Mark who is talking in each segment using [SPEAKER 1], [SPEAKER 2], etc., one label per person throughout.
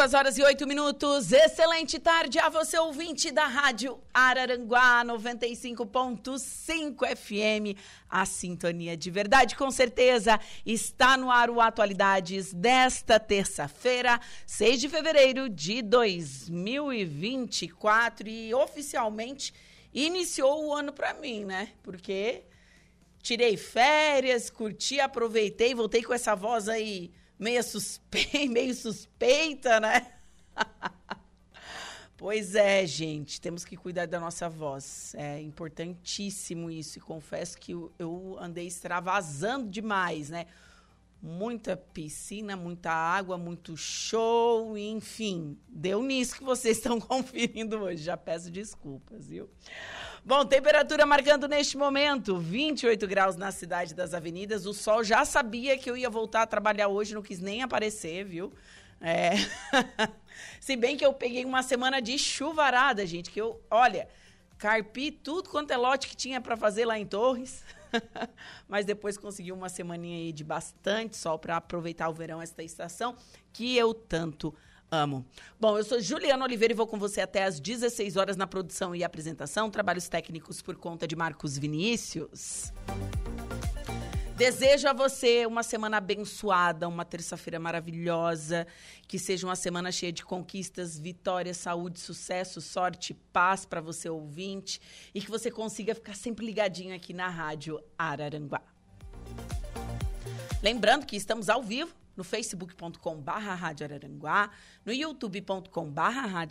[SPEAKER 1] Duas horas e oito minutos. Excelente tarde a você, ouvinte da Rádio Araranguá 95.5 FM. A sintonia de verdade, com certeza, está no ar o Atualidades desta terça-feira, 6 de fevereiro de 2024. E oficialmente iniciou o ano para mim, né? Porque tirei férias, curti, aproveitei, voltei com essa voz aí meio, suspe... meio suspeita, né? pois é, gente, temos que cuidar da nossa voz. É importantíssimo isso. E confesso que eu andei extravasando demais, né? Muita piscina, muita água, muito show, enfim. Deu nisso que vocês estão conferindo hoje. Já peço desculpas, viu? Bom, temperatura marcando neste momento 28 graus na cidade das avenidas. O sol já sabia que eu ia voltar a trabalhar hoje, não quis nem aparecer, viu? É. Se bem que eu peguei uma semana de chuvarada, gente, que eu, olha, carpi tudo quanto é lote que tinha para fazer lá em Torres. Mas depois consegui uma semaninha aí de bastante sol para aproveitar o verão, esta estação que eu tanto. Bom, eu sou Juliana Oliveira e vou com você até às 16 horas na produção e apresentação. Trabalhos técnicos por conta de Marcos Vinícius. Desejo a você uma semana abençoada, uma terça-feira maravilhosa, que seja uma semana cheia de conquistas, vitórias, saúde, sucesso, sorte, paz para você ouvinte e que você consiga ficar sempre ligadinho aqui na Rádio Araranguá. Lembrando que estamos ao vivo no facebook.com barra no youtube.com barra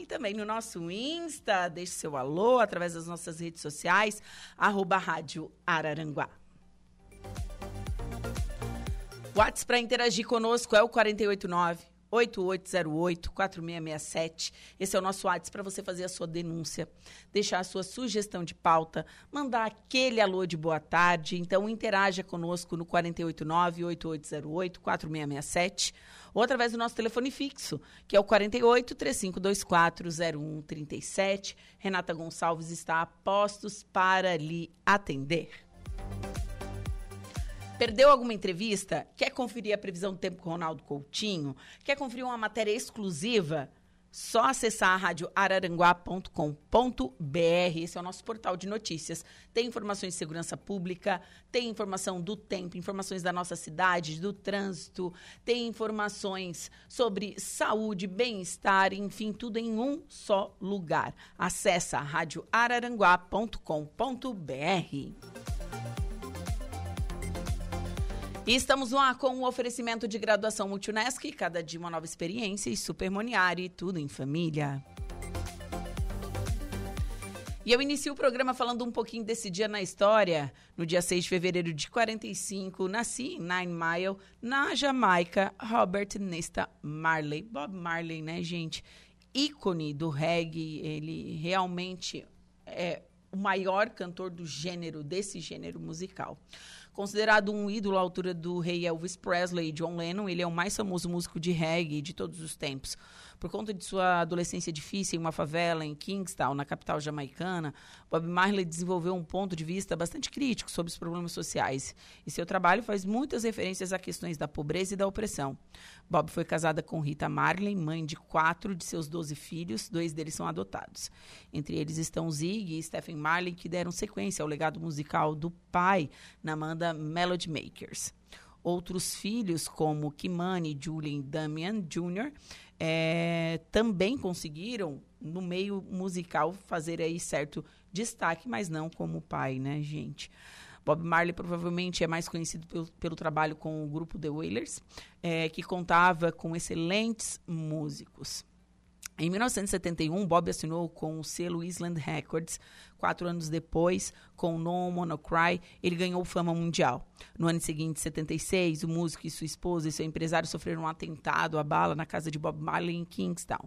[SPEAKER 1] e também no nosso Insta. Deixe seu alô através das nossas redes sociais, arroba Rádio Araranguá. WhatsApp para interagir conosco é o 489 8808-4667. Esse é o nosso WhatsApp para você fazer a sua denúncia, deixar a sua sugestão de pauta, mandar aquele alô de boa tarde. Então, interaja conosco no 489-8808-4667 ou através do nosso telefone fixo, que é o 48 3524 0137. Renata Gonçalves está a postos para lhe atender. Perdeu alguma entrevista? Quer conferir a previsão do tempo com Ronaldo Coutinho? Quer conferir uma matéria exclusiva? Só acessar a rádio araranguá.com.br. Esse é o nosso portal de notícias. Tem informações de segurança pública, tem informação do tempo, informações da nossa cidade, do trânsito, tem informações sobre saúde, bem-estar, enfim, tudo em um só lugar. Acesse a rádio araranguá.com.br. E estamos lá com o um oferecimento de graduação Multunesc, cada dia uma nova experiência e Supermoniari, tudo em família. E eu inicio o programa falando um pouquinho desse dia na história. No dia 6 de fevereiro de 45, nasci em Nine Mile, na Jamaica, Robert Nesta Marley. Bob Marley, né, gente? Ícone do reggae, ele realmente é o maior cantor do gênero, desse gênero musical. Considerado um ídolo à altura do rei Elvis Presley e John Lennon, ele é o mais famoso músico de reggae de todos os tempos. Por conta de sua adolescência difícil em uma favela em Kingstown, na capital jamaicana, Bob Marley desenvolveu um ponto de vista bastante crítico sobre os problemas sociais. E seu trabalho faz muitas referências a questões da pobreza e da opressão. Bob foi casada com Rita Marley, mãe de quatro de seus doze filhos, dois deles são adotados. Entre eles estão Zig e Stephen Marley, que deram sequência ao legado musical do pai na banda Melody Makers. Outros filhos, como Kimani, Julian Damian Jr., é, também conseguiram, no meio musical, fazer aí certo destaque, mas não como pai, né, gente? Bob Marley provavelmente é mais conhecido pelo, pelo trabalho com o grupo The Wailers, é, que contava com excelentes músicos. Em 1971, Bob assinou com o selo Island Records. Quatro anos depois, com No Monocry, ele ganhou fama mundial. No ano seguinte, 76, o músico e sua esposa e seu empresário sofreram um atentado à bala na casa de Bob Marley em Kingstown.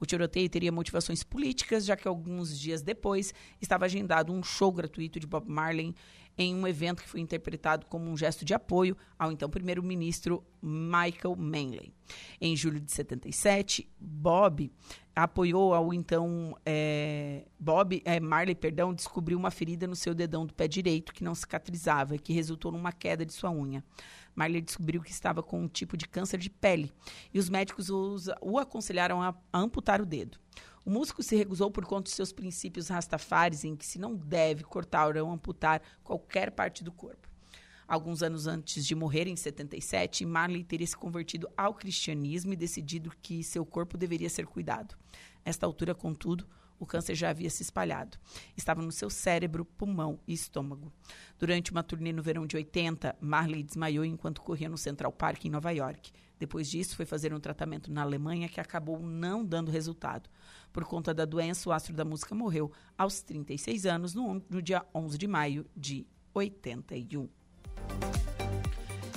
[SPEAKER 1] O tiroteio teria motivações políticas, já que alguns dias depois estava agendado um show gratuito de Bob Marley em um evento que foi interpretado como um gesto de apoio ao então primeiro-ministro Michael Manley. Em julho de 77, Bob apoiou ao então é, Bob é, Marley, perdão, descobriu uma ferida no seu dedão do pé direito que não cicatrizava e que resultou numa queda de sua unha. Marley descobriu que estava com um tipo de câncer de pele e os médicos os, o aconselharam a amputar o dedo. O músico se recusou por conta de seus princípios rastafares, em que se não deve cortar ou amputar qualquer parte do corpo. Alguns anos antes de morrer, em 77, Marley teria se convertido ao cristianismo e decidido que seu corpo deveria ser cuidado. Nesta altura, contudo, o câncer já havia se espalhado. Estava no seu cérebro, pulmão e estômago. Durante uma turnê no verão de 80, Marley desmaiou enquanto corria no Central Park, em Nova York. Depois disso, foi fazer um tratamento na Alemanha que acabou não dando resultado. Por conta da doença, o astro da música morreu aos 36 anos, no, no dia 11 de maio de 81.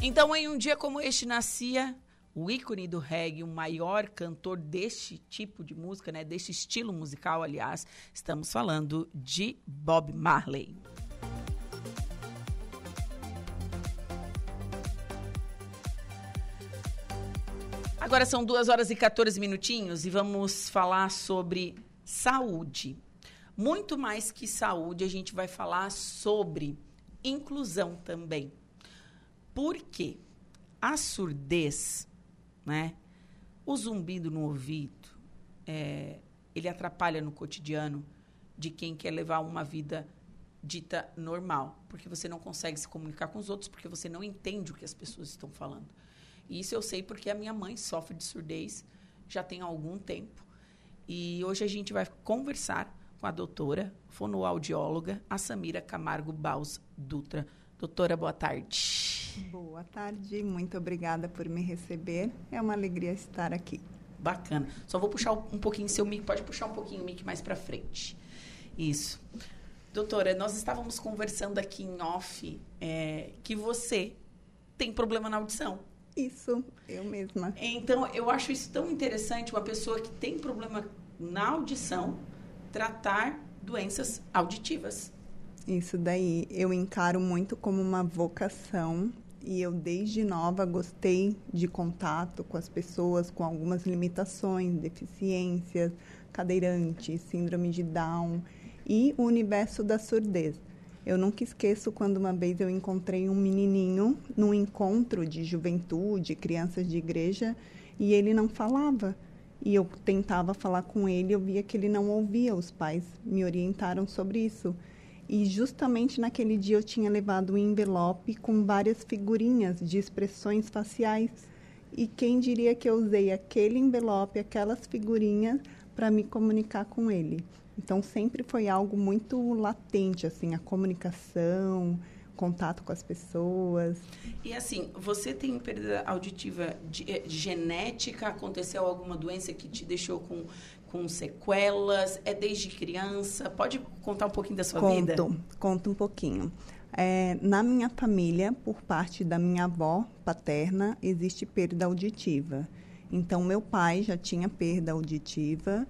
[SPEAKER 1] Então, em um dia como este, nascia o ícone do reggae, o maior cantor deste tipo de música, né, deste estilo musical, aliás, estamos falando de Bob Marley. Agora são 2 horas e 14 minutinhos e vamos falar sobre saúde. Muito mais que saúde, a gente vai falar sobre inclusão também. Por quê? A surdez, né? O zumbido no ouvido, é, ele atrapalha no cotidiano de quem quer levar uma vida dita normal, porque você não consegue se comunicar com os outros, porque você não entende o que as pessoas estão falando. Isso eu sei porque a minha mãe sofre de surdez já tem algum tempo. E hoje a gente vai conversar com a doutora fonoaudióloga, a Samira Camargo Baus Dutra. Doutora, boa tarde.
[SPEAKER 2] Boa tarde, muito obrigada por me receber. É uma alegria estar aqui.
[SPEAKER 1] Bacana. Só vou puxar um pouquinho seu mic, pode puxar um pouquinho o mic mais para frente. Isso. Doutora, nós estávamos conversando aqui em off é, que você tem problema na audição.
[SPEAKER 2] Isso, eu mesma.
[SPEAKER 1] Então, eu acho isso tão interessante, uma pessoa que tem problema na audição, tratar doenças auditivas.
[SPEAKER 2] Isso daí eu encaro muito como uma vocação e eu desde nova gostei de contato com as pessoas com algumas limitações, deficiências, cadeirante, síndrome de Down e o universo da surdez. Eu nunca esqueço quando uma vez eu encontrei um menininho num encontro de juventude, crianças de igreja, e ele não falava. E eu tentava falar com ele, eu via que ele não ouvia. Os pais me orientaram sobre isso. E justamente naquele dia eu tinha levado um envelope com várias figurinhas de expressões faciais. E quem diria que eu usei aquele envelope, aquelas figurinhas, para me comunicar com ele? Então sempre foi algo muito latente, assim, a comunicação, contato com as pessoas.
[SPEAKER 1] E assim, você tem perda auditiva de, de eh, genética? Aconteceu alguma doença que te deixou com, com sequelas? É desde criança? Pode contar um pouquinho da sua
[SPEAKER 2] conto,
[SPEAKER 1] vida?
[SPEAKER 2] Conto, conto um pouquinho. É, na minha família, por parte da minha avó paterna, existe perda auditiva. Então, meu pai já tinha perda auditiva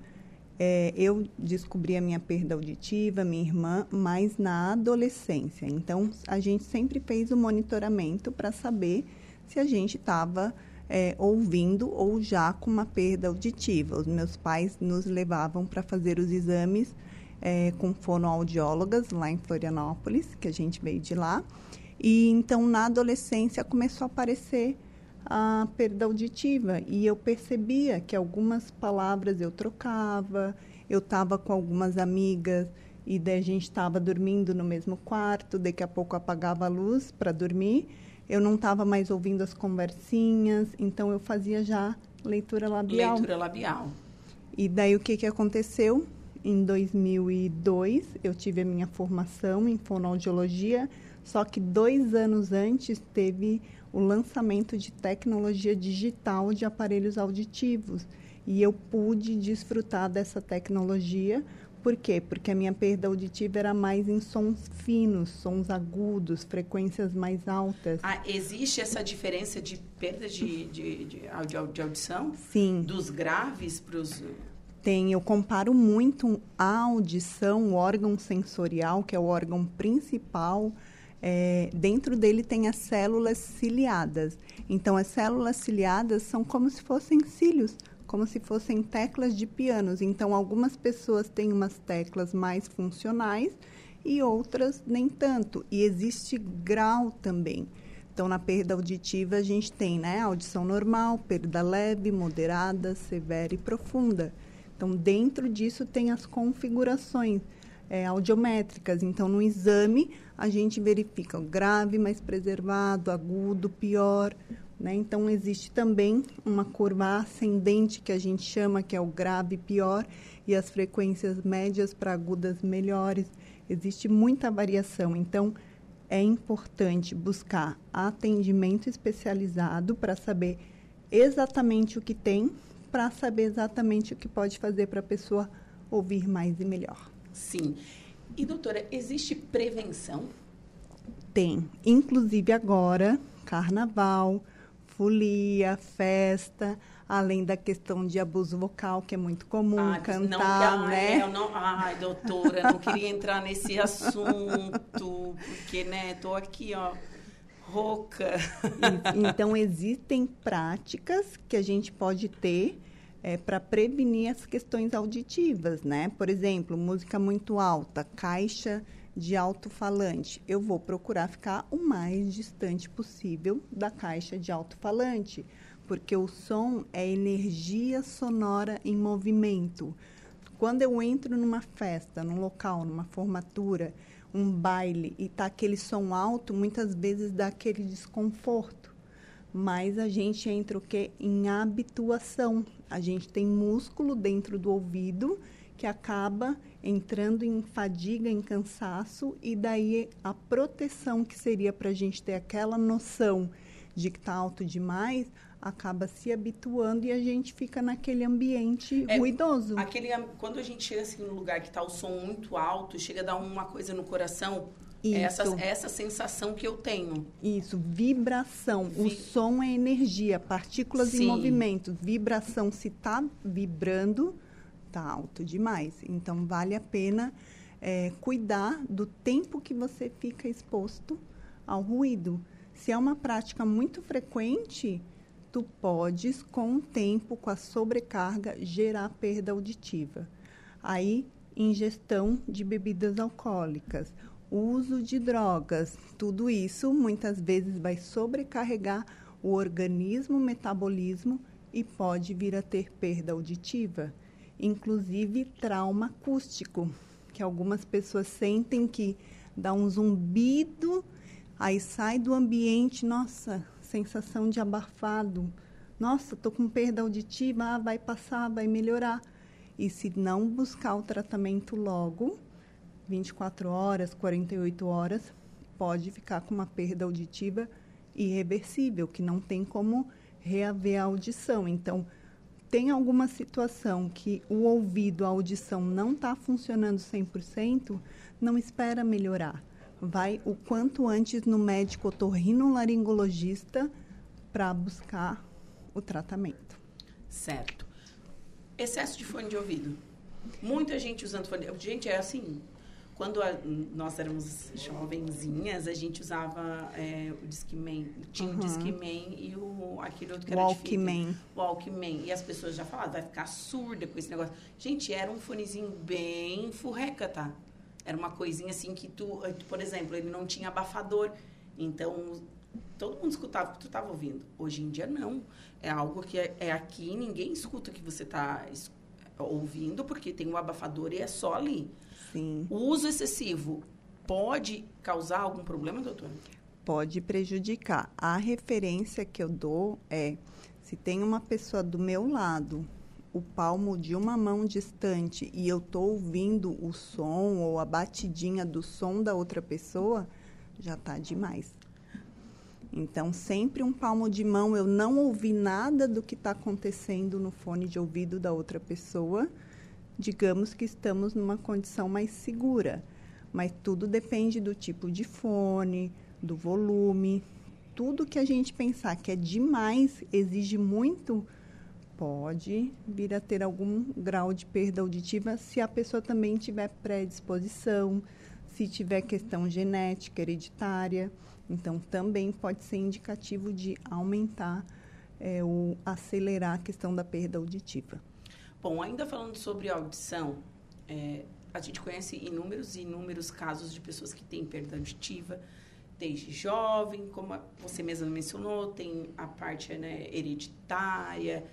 [SPEAKER 2] é, eu descobri a minha perda auditiva, minha irmã, mais na adolescência. Então, a gente sempre fez o monitoramento para saber se a gente estava é, ouvindo ou já com uma perda auditiva. Os meus pais nos levavam para fazer os exames é, com fonoaudiólogas lá em Florianópolis, que a gente veio de lá. E então, na adolescência, começou a aparecer a perda auditiva e eu percebia que algumas palavras eu trocava, eu estava com algumas amigas e daí a gente estava dormindo no mesmo quarto, daqui a pouco apagava a luz para dormir, eu não estava mais ouvindo as conversinhas, então eu fazia já leitura labial.
[SPEAKER 1] Leitura labial.
[SPEAKER 2] E daí o que que aconteceu? Em 2002 eu tive a minha formação em fonoaudiologia, só que dois anos antes teve o lançamento de tecnologia digital de aparelhos auditivos. E eu pude desfrutar dessa tecnologia. Por quê? Porque a minha perda auditiva era mais em sons finos, sons agudos, frequências mais altas.
[SPEAKER 1] Ah, existe essa diferença de perda de, de, de, de audição?
[SPEAKER 2] Sim.
[SPEAKER 1] Dos graves para os
[SPEAKER 2] tem, eu comparo muito a audição, o órgão sensorial, que é o órgão principal é, dentro dele tem as células ciliadas. Então, as células ciliadas são como se fossem cílios, como se fossem teclas de pianos. Então, algumas pessoas têm umas teclas mais funcionais e outras nem tanto. E existe grau também. Então, na perda auditiva, a gente tem né, audição normal, perda leve, moderada, severa e profunda. Então, dentro disso, tem as configurações é, audiométricas. Então, no exame, a gente verifica o grave, mais preservado, agudo, pior. Né? Então, existe também uma curva ascendente, que a gente chama que é o grave pior, e as frequências médias para agudas melhores. Existe muita variação. Então, é importante buscar atendimento especializado para saber exatamente o que tem, para saber exatamente o que pode fazer para a pessoa ouvir mais e melhor.
[SPEAKER 1] Sim. E, doutora, existe prevenção?
[SPEAKER 2] Tem. Inclusive agora, carnaval, folia, festa, além da questão de abuso vocal, que é muito comum ah, cantar,
[SPEAKER 1] não,
[SPEAKER 2] né?
[SPEAKER 1] Eu não, ai, doutora, não queria entrar nesse assunto, porque, né, tô aqui, ó, rouca.
[SPEAKER 2] Então, existem práticas que a gente pode ter é, para prevenir as questões auditivas, né? Por exemplo, música muito alta, caixa de alto-falante. Eu vou procurar ficar o mais distante possível da caixa de alto-falante, porque o som é energia sonora em movimento. Quando eu entro numa festa, num local, numa formatura, um baile e tá aquele som alto, muitas vezes dá aquele desconforto mas a gente entra o que em habituação. A gente tem músculo dentro do ouvido que acaba entrando em fadiga, em cansaço, e daí a proteção que seria para a gente ter aquela noção de que está alto demais, acaba se habituando e a gente fica naquele ambiente é, ruidoso.
[SPEAKER 1] Aquele, quando a gente chega assim num lugar que está o som muito alto, chega a dar uma coisa no coração, isso. Essa, essa sensação que eu tenho.
[SPEAKER 2] Isso, vibração. Vi... O som é energia, partículas Sim. em movimento. Vibração, se está vibrando, está alto demais. Então, vale a pena é, cuidar do tempo que você fica exposto ao ruído. Se é uma prática muito frequente, tu podes, com o tempo, com a sobrecarga, gerar perda auditiva. Aí, ingestão de bebidas alcoólicas uso de drogas. Tudo isso muitas vezes vai sobrecarregar o organismo, o metabolismo e pode vir a ter perda auditiva, inclusive trauma acústico, que algumas pessoas sentem que dá um zumbido, aí sai do ambiente, nossa, sensação de abafado. Nossa, tô com perda auditiva, ah, vai passar, vai melhorar. E se não buscar o tratamento logo, 24 horas, 48 horas, pode ficar com uma perda auditiva irreversível, que não tem como reaver a audição. Então, tem alguma situação que o ouvido, a audição não está funcionando 100%, não espera melhorar. Vai o quanto antes no médico otorrinolaringologista para buscar o tratamento.
[SPEAKER 1] Certo. Excesso de fone de ouvido. Muita gente usando fone. Gente, é assim. Quando a, nós éramos jovenzinhas, a gente usava é, o Discman. Tinha uhum. o Discman e o, aquele outro que era
[SPEAKER 2] Walkman.
[SPEAKER 1] Walkman. E as pessoas já falavam, vai ficar surda com esse negócio. Gente, era um fonezinho bem furreca, tá? Era uma coisinha assim que tu, por exemplo, ele não tinha abafador. Então, todo mundo escutava o que tu estava ouvindo. Hoje em dia, não. É algo que é, é aqui, ninguém escuta o que você está ouvindo, porque tem um abafador e é só ali.
[SPEAKER 2] Sim.
[SPEAKER 1] O uso excessivo pode causar algum problema, doutora?
[SPEAKER 2] Pode prejudicar. A referência que eu dou é se tem uma pessoa do meu lado, o palmo de uma mão distante, e eu estou ouvindo o som ou a batidinha do som da outra pessoa, já está demais. Então, sempre um palmo de mão, eu não ouvi nada do que está acontecendo no fone de ouvido da outra pessoa. Digamos que estamos numa condição mais segura. Mas tudo depende do tipo de fone, do volume. Tudo que a gente pensar que é demais, exige muito, pode vir a ter algum grau de perda auditiva se a pessoa também tiver predisposição, se tiver questão genética, hereditária. Então, também pode ser indicativo de aumentar é, ou acelerar a questão da perda auditiva.
[SPEAKER 1] Bom, ainda falando sobre audição, é, a gente conhece inúmeros e inúmeros casos de pessoas que têm perda auditiva, desde jovem, como você mesma mencionou, tem a parte né, hereditária,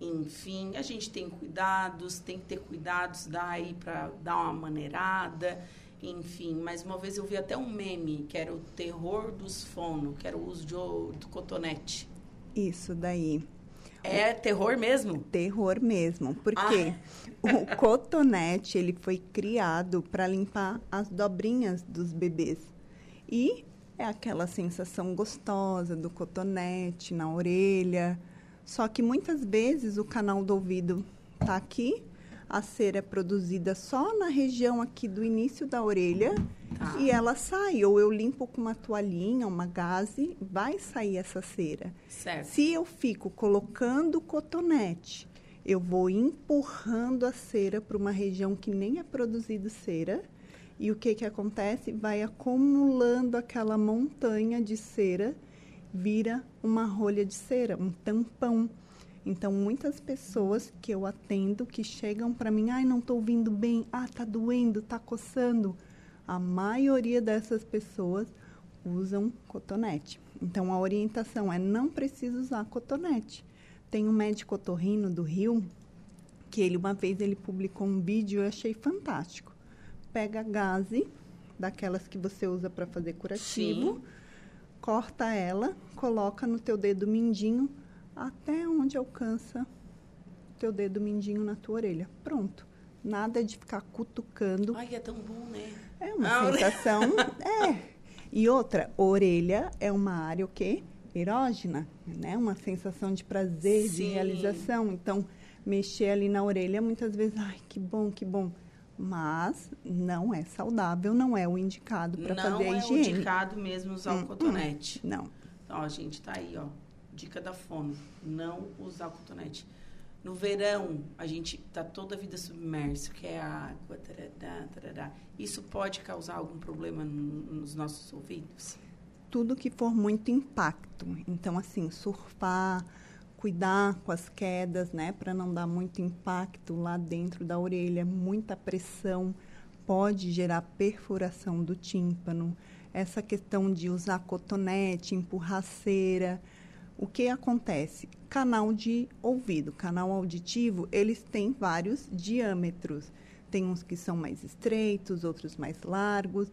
[SPEAKER 1] enfim, a gente tem cuidados, tem que ter cuidados daí para dar uma maneirada enfim, mas uma vez eu vi até um meme que era o terror dos fono, que era o uso de, do cotonete.
[SPEAKER 2] Isso daí.
[SPEAKER 1] É terror mesmo?
[SPEAKER 2] Terror mesmo, porque ah. o cotonete ele foi criado para limpar as dobrinhas dos bebês e é aquela sensação gostosa do cotonete na orelha. Só que muitas vezes o canal do ouvido tá aqui a cera é produzida só na região aqui do início da orelha tá. e ela sai. Ou eu limpo com uma toalhinha, uma gaze, vai sair essa cera.
[SPEAKER 1] Certo.
[SPEAKER 2] Se eu fico colocando cotonete, eu vou empurrando a cera para uma região que nem é produzido cera. E o que, que acontece? Vai acumulando aquela montanha de cera, vira uma rolha de cera, um tampão. Então, muitas pessoas que eu atendo que chegam para mim, ai, não estou ouvindo bem, ah, tá doendo, tá coçando. A maioria dessas pessoas usam cotonete. Então, a orientação é não precisa usar cotonete. Tem um médico otorrino do Rio que ele uma vez ele publicou um vídeo eu achei fantástico. Pega a gaze daquelas que você usa para fazer curativo, Sim. corta ela, coloca no teu dedo mindinho, até onde alcança teu dedo mindinho na tua orelha. Pronto. Nada de ficar cutucando.
[SPEAKER 1] Ai, é tão bom, né?
[SPEAKER 2] É uma ah, sensação. é. E outra, orelha é uma área o quê? Erógena, né? Uma sensação de prazer, Sim. de realização. Então, mexer ali na orelha muitas vezes, ai, que bom, que bom. Mas não é saudável, não é o indicado para fazer a higiene. Não é o
[SPEAKER 1] indicado mesmo usar hum, o cotonete.
[SPEAKER 2] Hum, não.
[SPEAKER 1] Então, a gente tá aí, ó dica da fono, não usar cotonete. No verão, a gente está toda a vida submerso, que é água, tarará, tarará. Isso pode causar algum problema nos nossos ouvidos?
[SPEAKER 2] Tudo que for muito impacto. Então, assim, surfar, cuidar com as quedas, né, para não dar muito impacto lá dentro da orelha, muita pressão pode gerar perfuração do tímpano. Essa questão de usar cotonete, empurrar cera, o que acontece? Canal de ouvido, canal auditivo, eles têm vários diâmetros. Tem uns que são mais estreitos, outros mais largos.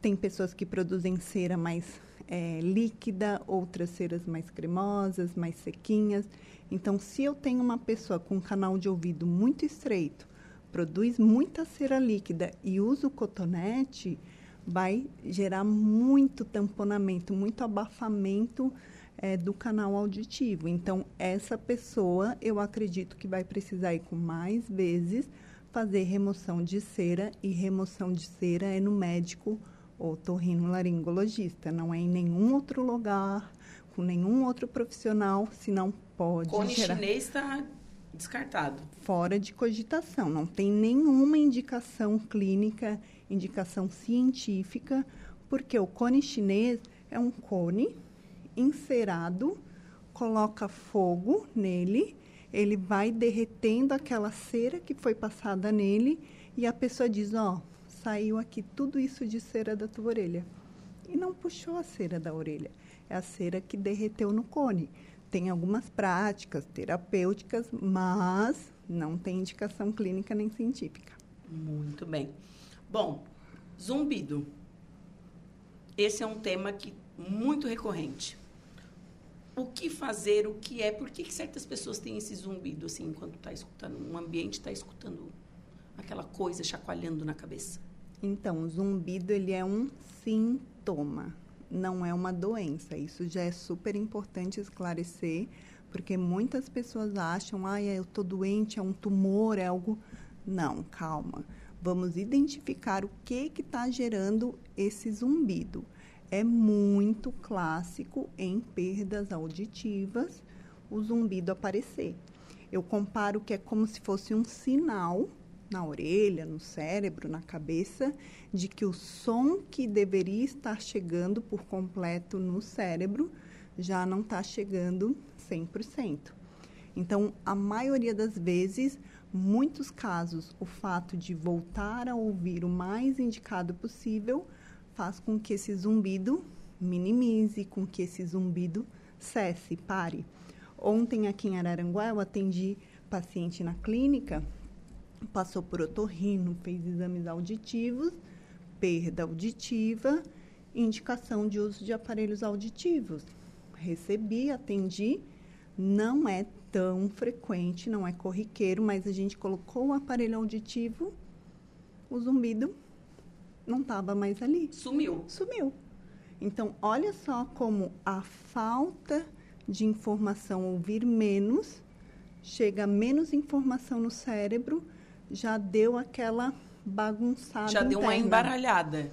[SPEAKER 2] Tem pessoas que produzem cera mais é, líquida, outras ceras mais cremosas, mais sequinhas. Então, se eu tenho uma pessoa com um canal de ouvido muito estreito, produz muita cera líquida e usa o cotonete, vai gerar muito tamponamento, muito abafamento é, do canal auditivo. Então, essa pessoa, eu acredito que vai precisar ir com mais vezes fazer remoção de cera, e remoção de cera é no médico otorrinolaringologista, não é em nenhum outro lugar, com nenhum outro profissional, se não pode
[SPEAKER 1] Cone gerar... chinês está Descartado.
[SPEAKER 2] Fora de cogitação. Não tem nenhuma indicação clínica, indicação científica, porque o cone chinês é um cone encerado, coloca fogo nele, ele vai derretendo aquela cera que foi passada nele e a pessoa diz: Ó, oh, saiu aqui tudo isso de cera da tua orelha. E não puxou a cera da orelha, é a cera que derreteu no cone tem algumas práticas terapêuticas, mas não tem indicação clínica nem científica.
[SPEAKER 1] Muito bem. Bom, zumbido. Esse é um tema que muito recorrente. O que fazer, o que é, por que certas pessoas têm esse zumbido assim enquanto está escutando, um ambiente está escutando aquela coisa chacoalhando na cabeça?
[SPEAKER 2] Então, o zumbido ele é um sintoma não é uma doença. Isso já é super importante esclarecer, porque muitas pessoas acham, ah, eu estou doente, é um tumor, é algo. Não, calma. Vamos identificar o que está gerando esse zumbido. É muito clássico em perdas auditivas o zumbido aparecer. Eu comparo que é como se fosse um sinal na orelha, no cérebro, na cabeça, de que o som que deveria estar chegando por completo no cérebro já não está chegando 100%. Então, a maioria das vezes, muitos casos, o fato de voltar a ouvir o mais indicado possível faz com que esse zumbido minimize, com que esse zumbido cesse, pare. Ontem, aqui em Araranguá, eu atendi paciente na clínica passou por otorrino, fez exames auditivos, perda auditiva, indicação de uso de aparelhos auditivos. Recebi, atendi, não é tão frequente, não é corriqueiro, mas a gente colocou o aparelho auditivo, o zumbido não estava mais ali.
[SPEAKER 1] Sumiu.
[SPEAKER 2] Sumiu. Então, olha só como a falta de informação, ouvir menos, chega menos informação no cérebro, já deu aquela bagunçada.
[SPEAKER 1] Já deu uma embaralhada.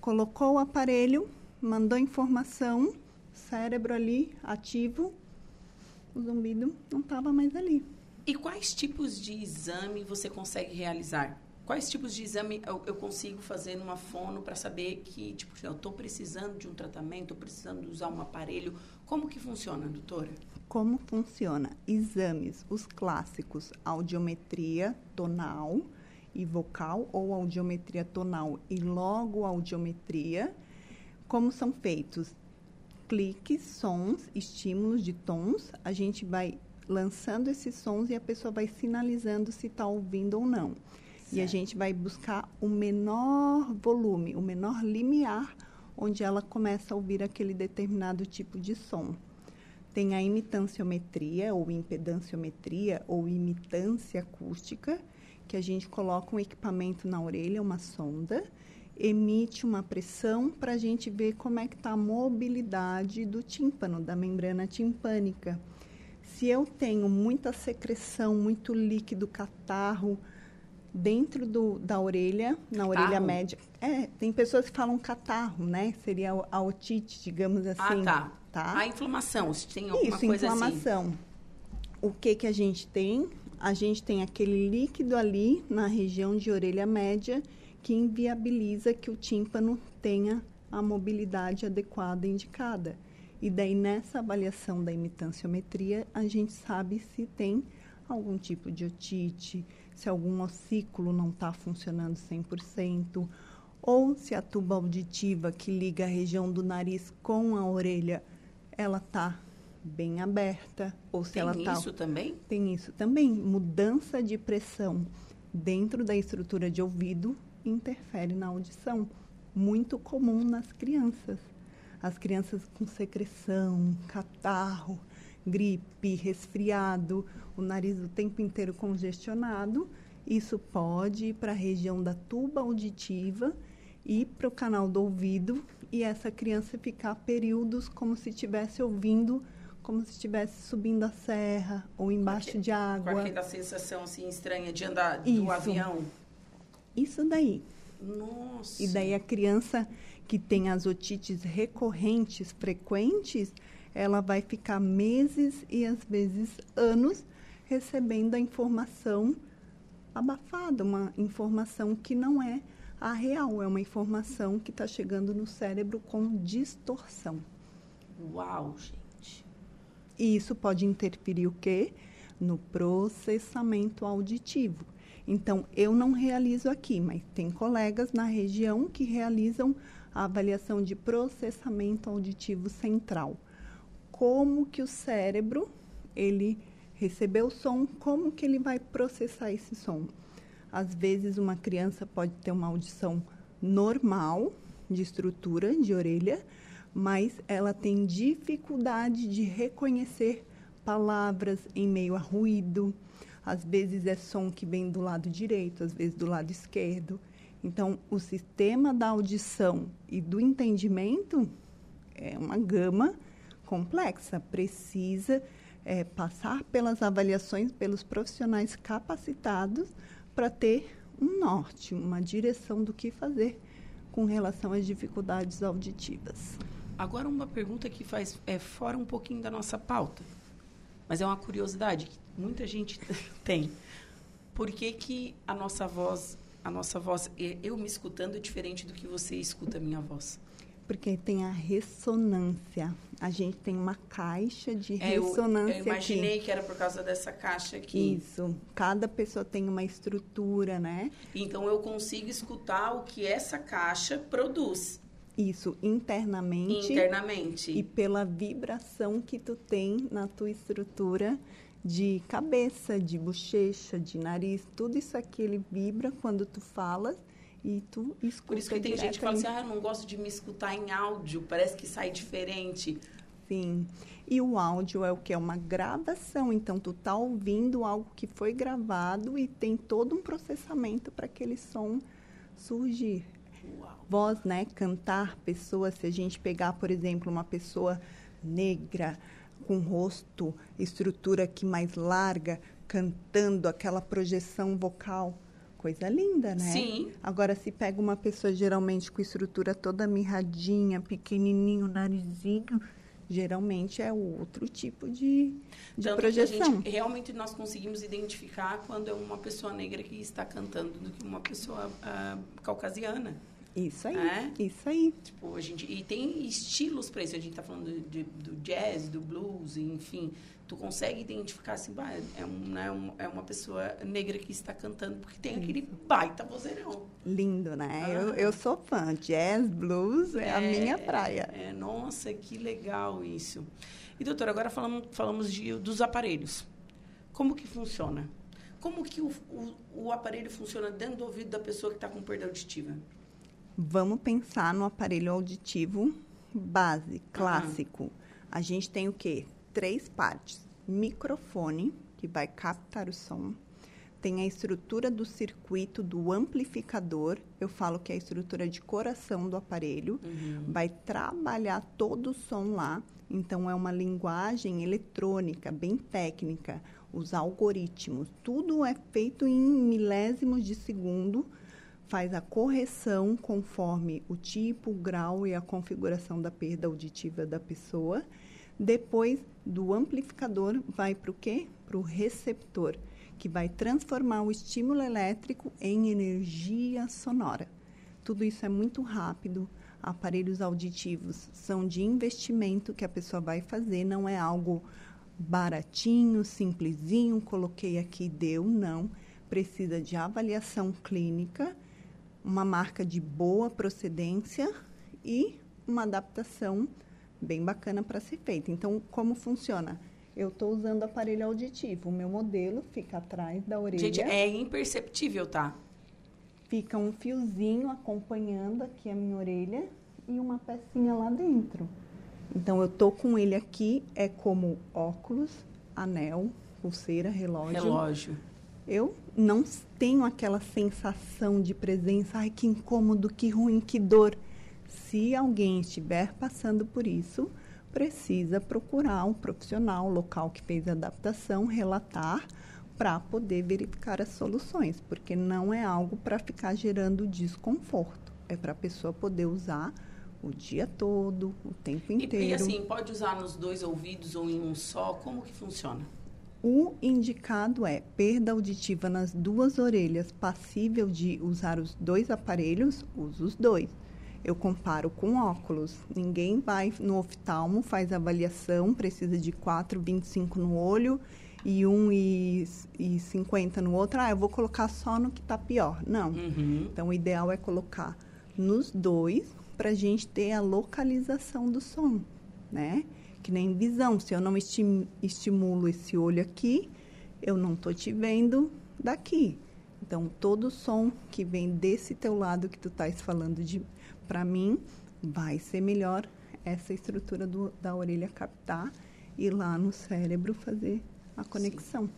[SPEAKER 2] Colocou o aparelho, mandou informação, cérebro ali ativo, o zumbido não estava mais ali.
[SPEAKER 1] E quais tipos de exame você consegue realizar? Quais tipos de exame eu, eu consigo fazer numa fono para saber que, tipo, eu estou precisando de um tratamento, estou precisando usar um aparelho? Como que funciona, doutora?
[SPEAKER 2] Como funciona? Exames, os clássicos, audiometria tonal e vocal ou audiometria tonal e logo audiometria. Como são feitos? Cliques, sons, estímulos de tons. A gente vai lançando esses sons e a pessoa vai sinalizando se está ouvindo ou não. E a gente vai buscar o menor volume, o menor limiar, onde ela começa a ouvir aquele determinado tipo de som. Tem a imitanciometria, ou impedanciometria, ou imitância acústica, que a gente coloca um equipamento na orelha, uma sonda, emite uma pressão para a gente ver como é que está a mobilidade do tímpano, da membrana timpânica. Se eu tenho muita secreção, muito líquido, catarro, dentro do, da orelha, na catarro. orelha média. É, tem pessoas que falam catarro, né? Seria a otite, digamos ah, assim.
[SPEAKER 1] Ah, tá. tá? A inflamação, se tem alguma
[SPEAKER 2] Isso,
[SPEAKER 1] coisa
[SPEAKER 2] assim. inflamação.
[SPEAKER 1] Assim.
[SPEAKER 2] O que que a gente tem? A gente tem aquele líquido ali na região de orelha média que inviabiliza que o tímpano tenha a mobilidade adequada indicada. E daí, nessa avaliação da imitanciometria, a gente sabe se tem algum tipo de otite, se algum ossículo não está funcionando 100%, ou se a tuba auditiva que liga a região do nariz com a orelha, ela está bem aberta, ou se
[SPEAKER 1] tem
[SPEAKER 2] ela está...
[SPEAKER 1] Tem isso também?
[SPEAKER 2] Tem isso também. Mudança de pressão dentro da estrutura de ouvido interfere na audição. Muito comum nas crianças. As crianças com secreção, catarro, gripe, resfriado, o nariz o tempo inteiro congestionado, isso pode ir para a região da tuba auditiva e para o canal do ouvido e essa criança ficar períodos como se estivesse ouvindo, como se estivesse subindo a serra ou embaixo de água. Com
[SPEAKER 1] aquela sensação assim estranha de andar isso. do avião.
[SPEAKER 2] Isso daí.
[SPEAKER 1] Nossa.
[SPEAKER 2] E daí a criança que tem as otites recorrentes, frequentes, ela vai ficar meses e às vezes anos recebendo a informação abafada, uma informação que não é a real, é uma informação que está chegando no cérebro com distorção.
[SPEAKER 1] Uau, gente.
[SPEAKER 2] E isso pode interferir o quê? No processamento auditivo. Então, eu não realizo aqui, mas tem colegas na região que realizam a avaliação de processamento auditivo central. Como que o cérebro, ele recebeu o som, como que ele vai processar esse som? Às vezes, uma criança pode ter uma audição normal, de estrutura de orelha, mas ela tem dificuldade de reconhecer palavras em meio a ruído. Às vezes é som que vem do lado direito, às vezes do lado esquerdo. Então, o sistema da audição e do entendimento é uma gama complexa, precisa é, passar pelas avaliações pelos profissionais capacitados para ter um norte, uma direção do que fazer com relação às dificuldades auditivas.
[SPEAKER 1] Agora, uma pergunta que faz é fora um pouquinho da nossa pauta, mas é uma curiosidade que muita gente tem. Por que, que a nossa voz, a nossa voz, eu me escutando é diferente do que você escuta a minha voz?
[SPEAKER 2] Porque tem a ressonância. A gente tem uma caixa de é, ressonância.
[SPEAKER 1] Eu, eu imaginei
[SPEAKER 2] aqui.
[SPEAKER 1] que era por causa dessa caixa aqui.
[SPEAKER 2] Isso. Cada pessoa tem uma estrutura, né?
[SPEAKER 1] Então eu consigo escutar o que essa caixa produz.
[SPEAKER 2] Isso, internamente.
[SPEAKER 1] Internamente.
[SPEAKER 2] E pela vibração que tu tem na tua estrutura de cabeça, de bochecha, de nariz, tudo isso aqui ele vibra quando tu falas e tu escuta
[SPEAKER 1] Por isso que tem gente que fala assim, ah, eu não gosto de me escutar em áudio, parece que sai diferente.
[SPEAKER 2] Sim. E o áudio é o que? É uma gravação. Então, tu tá ouvindo algo que foi gravado e tem todo um processamento para aquele som surgir. Uau. Voz, né? Cantar pessoas. Se a gente pegar, por exemplo, uma pessoa negra, com rosto, estrutura aqui mais larga, cantando aquela projeção vocal coisa linda, né?
[SPEAKER 1] Sim.
[SPEAKER 2] Agora, se pega uma pessoa geralmente com estrutura toda mirradinha, pequenininho, narizinho, geralmente é outro tipo de, de Tanto projeção.
[SPEAKER 1] Gente, realmente nós conseguimos identificar quando é uma pessoa negra que está cantando do que uma pessoa uh, caucasiana.
[SPEAKER 2] Isso aí, é? isso aí.
[SPEAKER 1] Tipo, a gente, e tem estilos para isso. A gente está falando de, do jazz, do blues, enfim tu consegue identificar assim, é, um, né, um, é uma pessoa negra que está cantando, porque tem aquele baita vozeirão.
[SPEAKER 2] Lindo, né? Ah. Eu, eu sou fã. Jazz, blues é, é a minha praia.
[SPEAKER 1] É, nossa, que legal isso. E, doutora, agora falamos, falamos de, dos aparelhos. Como que funciona? Como que o, o, o aparelho funciona dentro do ouvido da pessoa que está com perda auditiva?
[SPEAKER 2] Vamos pensar no aparelho auditivo base, clássico. Uhum. A gente tem o quê? três partes: microfone, que vai captar o som, tem a estrutura do circuito do amplificador, eu falo que é a estrutura de coração do aparelho, uhum. vai trabalhar todo o som lá. Então, é uma linguagem eletrônica, bem técnica, os algoritmos. Tudo é feito em milésimos de segundo, faz a correção conforme o tipo, o grau e a configuração da perda auditiva da pessoa. Depois do amplificador vai para o quê? Para o receptor, que vai transformar o estímulo elétrico em energia sonora. Tudo isso é muito rápido. Aparelhos auditivos são de investimento que a pessoa vai fazer, não é algo baratinho, simplesinho, coloquei aqui, deu, não. Precisa de avaliação clínica, uma marca de boa procedência e uma adaptação bem bacana para ser feita. Então, como funciona? Eu estou usando aparelho auditivo. O meu modelo fica atrás da orelha.
[SPEAKER 1] Gente, é imperceptível, tá?
[SPEAKER 2] Fica um fiozinho acompanhando aqui a minha orelha e uma pecinha lá dentro. Então, eu tô com ele aqui, é como óculos, anel, pulseira, relógio.
[SPEAKER 1] Relógio.
[SPEAKER 2] Eu não tenho aquela sensação de presença, ai que incômodo, que ruim, que dor se alguém estiver passando por isso, precisa procurar um profissional local que fez a adaptação, relatar para poder verificar as soluções, porque não é algo para ficar gerando desconforto, é para a pessoa poder usar o dia todo, o tempo inteiro. E,
[SPEAKER 1] e assim, pode usar nos dois ouvidos ou em um só? Como que funciona?
[SPEAKER 2] O indicado é perda auditiva nas duas orelhas, passível de usar os dois aparelhos, usa os dois. Eu comparo com óculos. Ninguém vai no oftalmo, faz avaliação, precisa de 4,25 no olho e 1,50 no outro. Ah, eu vou colocar só no que está pior. Não.
[SPEAKER 1] Uhum.
[SPEAKER 2] Então, o ideal é colocar nos dois para a gente ter a localização do som, né? Que nem visão. Se eu não esti estimulo esse olho aqui, eu não estou te vendo daqui. Então, todo som que vem desse teu lado que tu estás falando de para mim, vai ser melhor essa estrutura do, da orelha captar e lá no cérebro fazer a conexão. Sim.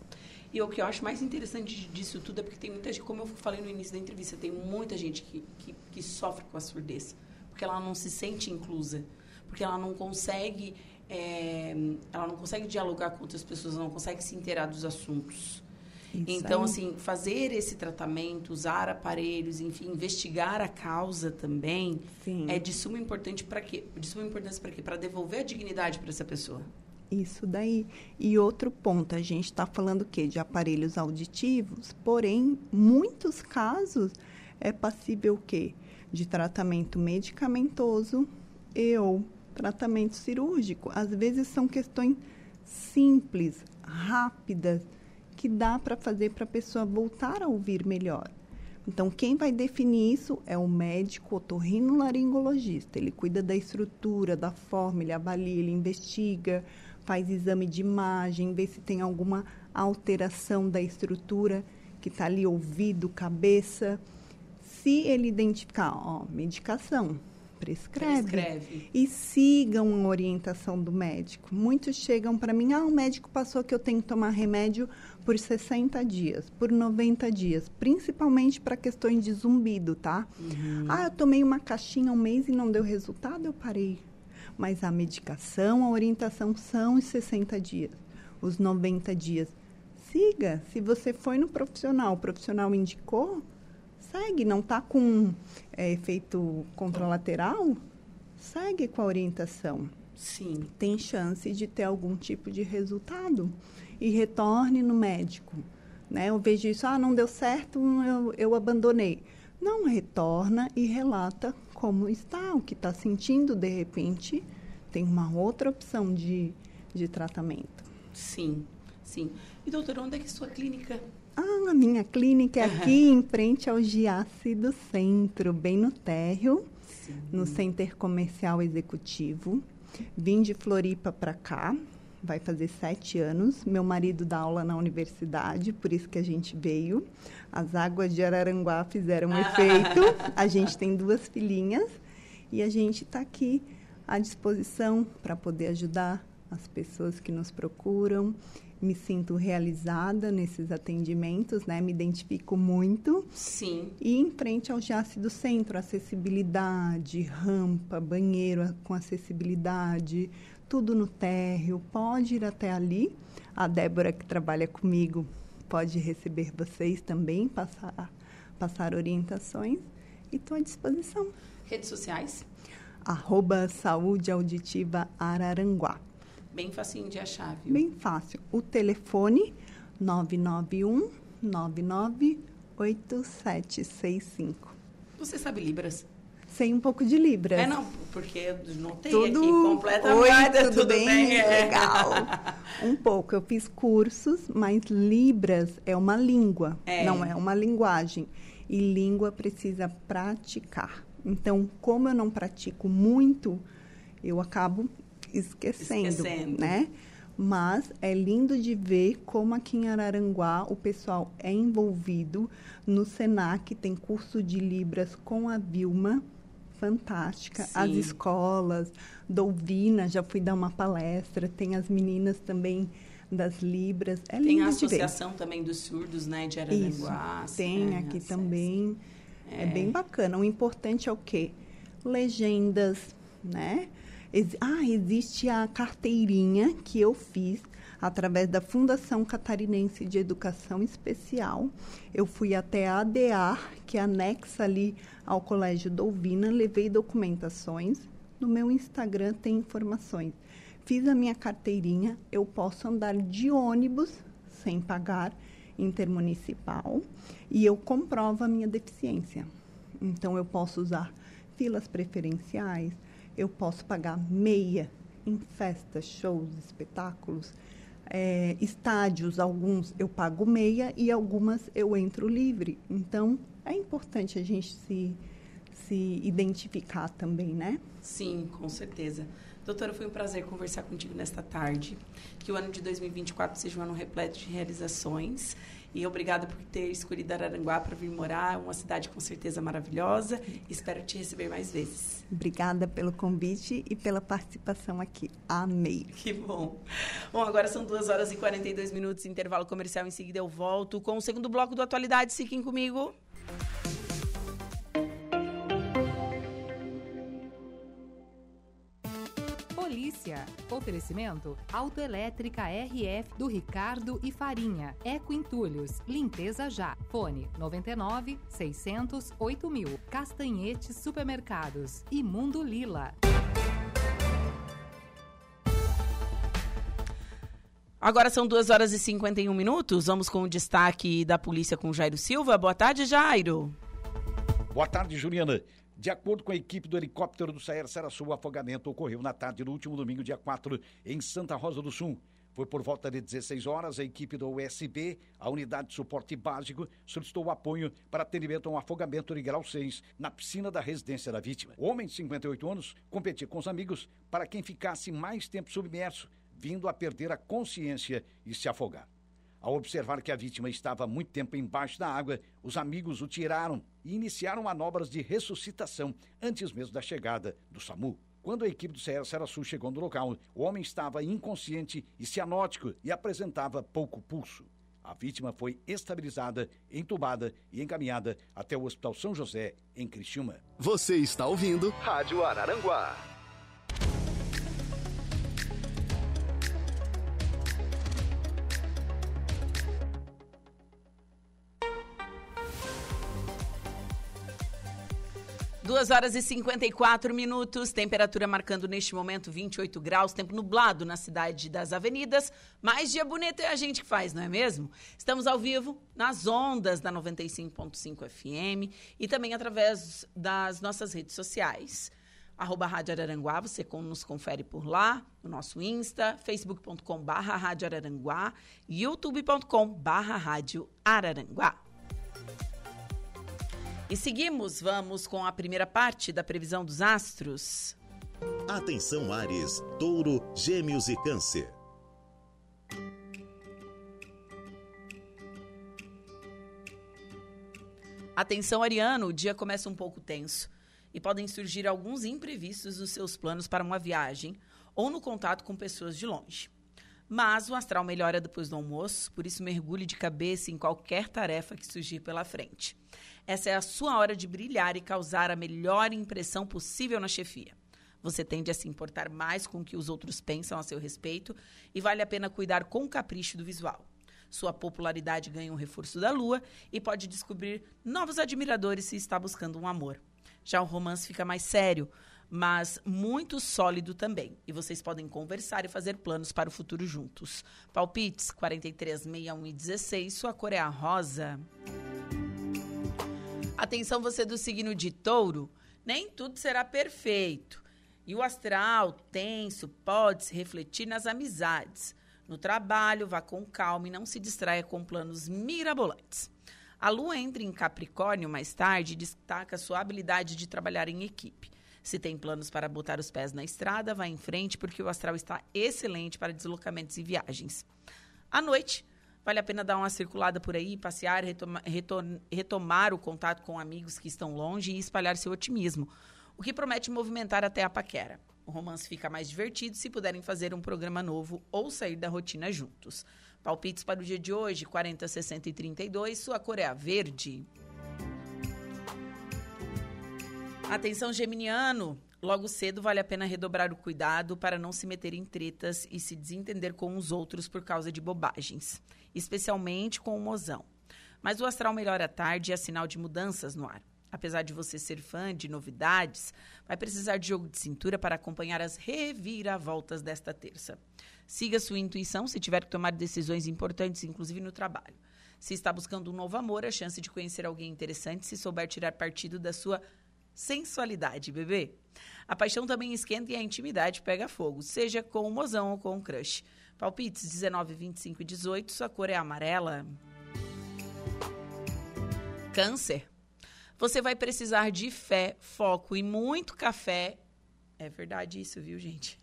[SPEAKER 1] E o que eu acho mais interessante disso tudo é porque tem muita gente, como eu falei no início da entrevista, tem muita gente que, que, que sofre com a surdez, porque ela não se sente inclusa, porque ela não consegue, é, ela não consegue dialogar com outras pessoas, ela não consegue se inteirar dos assuntos. Isso então, aí. assim, fazer esse tratamento, usar aparelhos, enfim, investigar a causa também Sim. é de suma importância para quê? De suma importância para quê? Para devolver a dignidade para essa pessoa.
[SPEAKER 2] Isso daí. E outro ponto, a gente está falando o quê? De aparelhos auditivos, porém, muitos casos é passível o quê? De tratamento medicamentoso e ou tratamento cirúrgico. Às vezes são questões simples, rápidas, que dá para fazer para a pessoa voltar a ouvir melhor. Então, quem vai definir isso é o médico otorrinolaringologista. Ele cuida da estrutura, da forma, ele avalia, ele investiga, faz exame de imagem, vê se tem alguma alteração da estrutura que está ali, ouvido, cabeça. Se ele identificar, ó, medicação, prescreve. prescreve. E sigam a orientação do médico. Muitos chegam para mim, ah, o médico passou que eu tenho que tomar remédio por 60 dias, por 90 dias, principalmente para questões de zumbido, tá? Uhum. Ah, eu tomei uma caixinha um mês e não deu resultado, eu parei. Mas a medicação, a orientação são os 60 dias, os 90 dias. Siga, se você foi no profissional, o profissional indicou, segue, não está com é, efeito contralateral, segue com a orientação.
[SPEAKER 1] Sim.
[SPEAKER 2] Tem chance de ter algum tipo de resultado. E retorne no médico. Né? Eu vejo isso, ah, não deu certo, eu, eu abandonei. Não, retorna e relata como está, o que está sentindo, de repente, tem uma outra opção de, de tratamento.
[SPEAKER 1] Sim, sim. E doutora, onde é que sua clínica
[SPEAKER 2] ah, a minha clínica é aqui em frente ao Giasse do Centro, bem no térreo, Sim. no Center Comercial Executivo. Vim de Floripa para cá, vai fazer sete anos. Meu marido dá aula na universidade, por isso que a gente veio. As águas de Araranguá fizeram um efeito. A gente tem duas filhinhas e a gente está aqui à disposição para poder ajudar as pessoas que nos procuram me sinto realizada nesses atendimentos, né? Me identifico muito.
[SPEAKER 1] Sim.
[SPEAKER 2] E em frente ao Jace do Centro, acessibilidade, rampa, banheiro com acessibilidade, tudo no térreo. Pode ir até ali. A Débora que trabalha comigo pode receber vocês também, passar passar orientações e estou à disposição.
[SPEAKER 1] Redes sociais?
[SPEAKER 2] Arroba Saúde Auditiva Araranguá.
[SPEAKER 1] Bem facinho de achar, viu?
[SPEAKER 2] Bem fácil. O telefone 991 998765.
[SPEAKER 1] Você sabe Libras?
[SPEAKER 2] Sei um pouco de Libras.
[SPEAKER 1] É, não, porque eu notei tudo, aqui, completa Oi, tudo, tudo bem? bem
[SPEAKER 2] é. Legal. um pouco. Eu fiz cursos, mas Libras é uma língua, é. não é uma linguagem. E língua precisa praticar. Então, como eu não pratico muito, eu acabo esquecendo, esquecendo, né? Mas é lindo de ver como aqui em Araranguá o pessoal é envolvido. No Senac tem curso de Libras com a Vilma, fantástica. Sim. As escolas, Dolvina, já fui dar uma palestra. Tem as meninas também das Libras. É
[SPEAKER 1] tem a Associação também dos Surdos, né, de Araranguá.
[SPEAKER 2] Isso, tem é, aqui também. É. é bem bacana. O importante é o quê? Legendas, né? Ah, existe a carteirinha que eu fiz através da Fundação Catarinense de Educação Especial. Eu fui até a ADA, que é anexa ali ao Colégio Dolvina, levei documentações. No meu Instagram tem informações. Fiz a minha carteirinha, eu posso andar de ônibus sem pagar intermunicipal e eu comprovo a minha deficiência. Então, eu posso usar filas preferenciais, eu posso pagar meia em festas, shows, espetáculos, é, estádios, alguns eu pago meia e algumas eu entro livre. Então, é importante a gente se, se identificar também, né?
[SPEAKER 1] Sim, com certeza. Doutora, foi um prazer conversar contigo nesta tarde. Que o ano de 2024 seja um ano repleto de realizações. E obrigada por ter escolhido Araranguá para vir morar, uma cidade com certeza maravilhosa. Espero te receber mais vezes.
[SPEAKER 2] Obrigada pelo convite e pela participação aqui. Amei.
[SPEAKER 1] Que bom. Bom, agora são 2 horas e 42 minutos, intervalo comercial. Em seguida eu volto com o segundo bloco do Atualidade. Fiquem comigo.
[SPEAKER 3] Polícia. Oferecimento Autoelétrica RF do Ricardo e Farinha. Eco Entulhos. Limpeza já. Fone 99 600 8000. Castanhetes Supermercados. E Mundo Lila.
[SPEAKER 1] Agora são 2 horas e 51 minutos. Vamos com o destaque da polícia com Jairo Silva. Boa tarde, Jairo.
[SPEAKER 4] Boa tarde, Juliana. De acordo com a equipe do helicóptero do Saer Sarassu, o afogamento ocorreu na tarde do último domingo, dia 4, em Santa Rosa do Sul. Foi por volta de 16 horas, a equipe do USB, a unidade de suporte básico, solicitou apoio para atendimento a um afogamento de grau 6 na piscina da residência da vítima. O homem de 58 anos competia com os amigos para quem ficasse mais tempo submerso, vindo a perder a consciência e se afogar. Ao observar que a vítima estava muito tempo embaixo da água, os amigos o tiraram e iniciaram manobras de ressuscitação antes mesmo da chegada do SAMU. Quando a equipe do CR Saraçu chegou no local, o homem estava inconsciente e cianótico e apresentava pouco pulso. A vítima foi estabilizada, entubada e encaminhada até o Hospital São José, em Criciúma.
[SPEAKER 5] Você está ouvindo Rádio Araranguá.
[SPEAKER 1] Duas horas e 54 minutos, temperatura marcando neste momento 28 graus, tempo nublado na cidade das avenidas. Mais dia bonito é a gente que faz, não é mesmo? Estamos ao vivo nas ondas da 95.5 FM e também através das nossas redes sociais. Arroba Rádio Araranguá, você nos confere por lá, no nosso Insta, facebook.com barra Rádio Araranguá, youtube.com barra Rádio Araranguá. E seguimos, vamos com a primeira parte da previsão dos astros.
[SPEAKER 5] Atenção Ares, Touro, Gêmeos e Câncer.
[SPEAKER 1] Atenção Ariano, o dia começa um pouco tenso e podem surgir alguns imprevistos nos seus planos para uma viagem ou no contato com pessoas de longe. Mas o astral melhora depois do almoço, por isso mergulhe de cabeça em qualquer tarefa que surgir pela frente. Essa é a sua hora de brilhar e causar a melhor impressão possível na chefia. Você tende a se importar mais com o que os outros pensam a seu respeito e vale a pena cuidar com capricho do visual. Sua popularidade ganha um reforço da lua e pode descobrir novos admiradores se está buscando um amor. Já o romance fica mais sério, mas muito sólido também. E vocês podem conversar e fazer planos para o futuro juntos. Palpites 43, 61 e 16. Sua cor é a rosa. Atenção, você do signo de touro, nem tudo será perfeito. E o astral tenso pode se refletir nas amizades. No trabalho, vá com calma e não se distraia com planos mirabolantes. A lua entra em Capricórnio mais tarde e destaca sua habilidade de trabalhar em equipe. Se tem planos para botar os pés na estrada, vá em frente, porque o astral está excelente para deslocamentos e viagens. À noite, Vale a pena dar uma circulada por aí, passear, retoma, retomar o contato com amigos que estão longe e espalhar seu otimismo, o que promete movimentar até a paquera. O romance fica mais divertido se puderem fazer um programa novo ou sair da rotina juntos. Palpites para o dia de hoje, 40, 60 e 32. Sua cor é a verde. Atenção, geminiano. Logo cedo, vale a pena redobrar o cuidado para não se meter em tretas e se desentender com os outros por causa de bobagens, especialmente com o mozão. Mas o astral melhora à tarde e é sinal de mudanças no ar. Apesar de você ser fã de novidades, vai precisar de jogo de cintura para acompanhar as reviravoltas desta terça. Siga sua intuição se tiver que tomar decisões importantes, inclusive no trabalho. Se está buscando um novo amor, a chance de conhecer alguém interessante se souber tirar partido da sua sensualidade, bebê. A paixão também esquenta e a intimidade pega fogo, seja com o mozão ou com o crush. Palpites 19, 25 e 18, sua cor é amarela. Câncer. Você vai precisar de fé, foco e muito café. É verdade isso, viu, gente?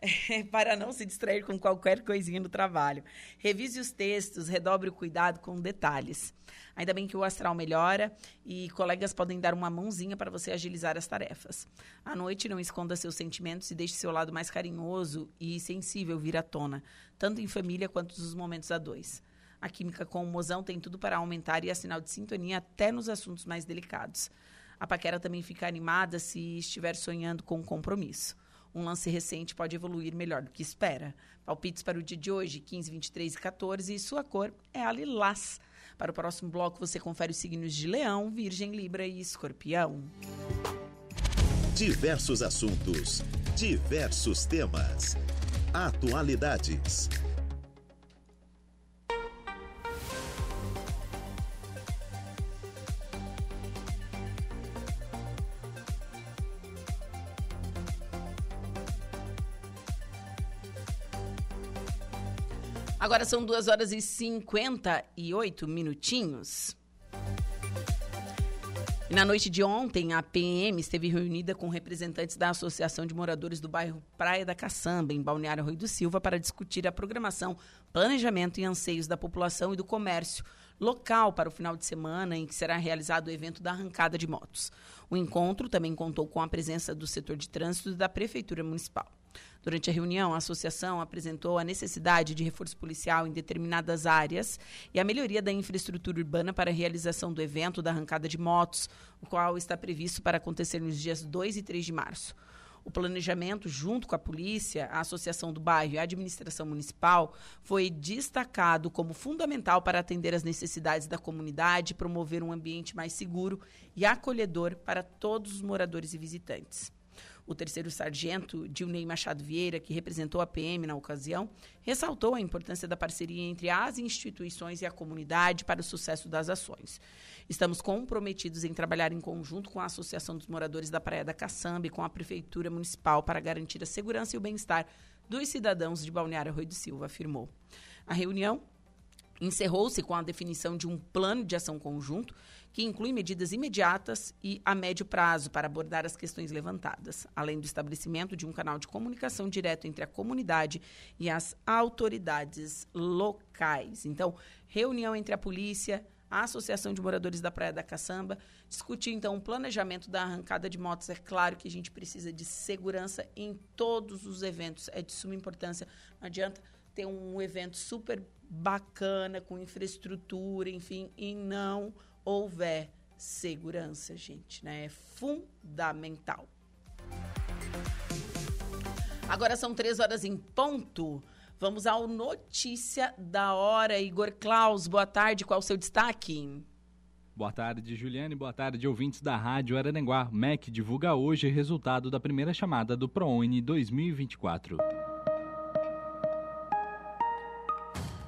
[SPEAKER 1] É, para não se distrair com qualquer coisinha no trabalho. Revise os textos, redobre o cuidado com detalhes. Ainda bem que o astral melhora e colegas podem dar uma mãozinha para você agilizar as tarefas. À noite, não esconda seus sentimentos e deixe seu lado mais carinhoso e sensível vir à tona, tanto em família quanto nos momentos a dois. A química com o mozão tem tudo para aumentar e é sinal de sintonia até nos assuntos mais delicados. A paquera também fica animada se estiver sonhando com um compromisso. Um lance recente pode evoluir melhor do que espera. Palpites para o dia de hoje, 15, 23 e 14, e sua cor é a lilás. Para o próximo bloco, você confere os signos de Leão, Virgem, Libra e Escorpião.
[SPEAKER 5] Diversos assuntos, diversos temas. Atualidades.
[SPEAKER 1] Agora são 2 horas e 58 minutinhos. Na noite de ontem, a PM esteve reunida com representantes da Associação de Moradores do bairro Praia da Caçamba, em Balneário Rui do Silva, para discutir a programação, planejamento e anseios da população e do comércio local para o final de semana em que será realizado o evento da arrancada de motos. O encontro também contou com a presença do setor de trânsito e da Prefeitura Municipal. Durante a reunião, a associação apresentou a necessidade de reforço policial em determinadas áreas e a melhoria da infraestrutura urbana para a realização do evento da arrancada de motos, o qual está previsto para acontecer nos dias 2 e 3 de março. O planejamento, junto com a polícia, a Associação do Bairro e a administração municipal, foi destacado como fundamental para atender às necessidades da comunidade e promover um ambiente mais seguro e acolhedor para todos os moradores e visitantes. O terceiro sargento, Dilney Machado Vieira, que representou a PM na ocasião, ressaltou a importância da parceria entre as instituições e a comunidade para o sucesso das ações. Estamos comprometidos em trabalhar em conjunto com a Associação dos Moradores da Praia da Caçamba e com a Prefeitura Municipal para garantir a segurança e o bem-estar dos cidadãos de Balneário Rui do Silva, afirmou. A reunião encerrou-se com a definição de um plano de ação conjunto que inclui medidas imediatas e a médio prazo para abordar as questões levantadas, além do estabelecimento de um canal de comunicação direto entre a comunidade e as autoridades locais. Então, reunião entre a polícia, a Associação de Moradores da Praia da Caçamba, discutir então o planejamento da arrancada de motos. É claro que a gente precisa de segurança em todos os eventos, é de suma importância. Não adianta ter um evento super bacana, com infraestrutura, enfim, e não houver segurança, gente, né? É fundamental. Agora são três horas em ponto. Vamos ao Notícia da Hora. Igor Klaus, boa tarde. Qual o seu destaque?
[SPEAKER 6] Boa tarde, Juliane. Boa tarde, ouvintes da Rádio Araranguá. MEC divulga hoje resultado da primeira chamada do ProUni 2024.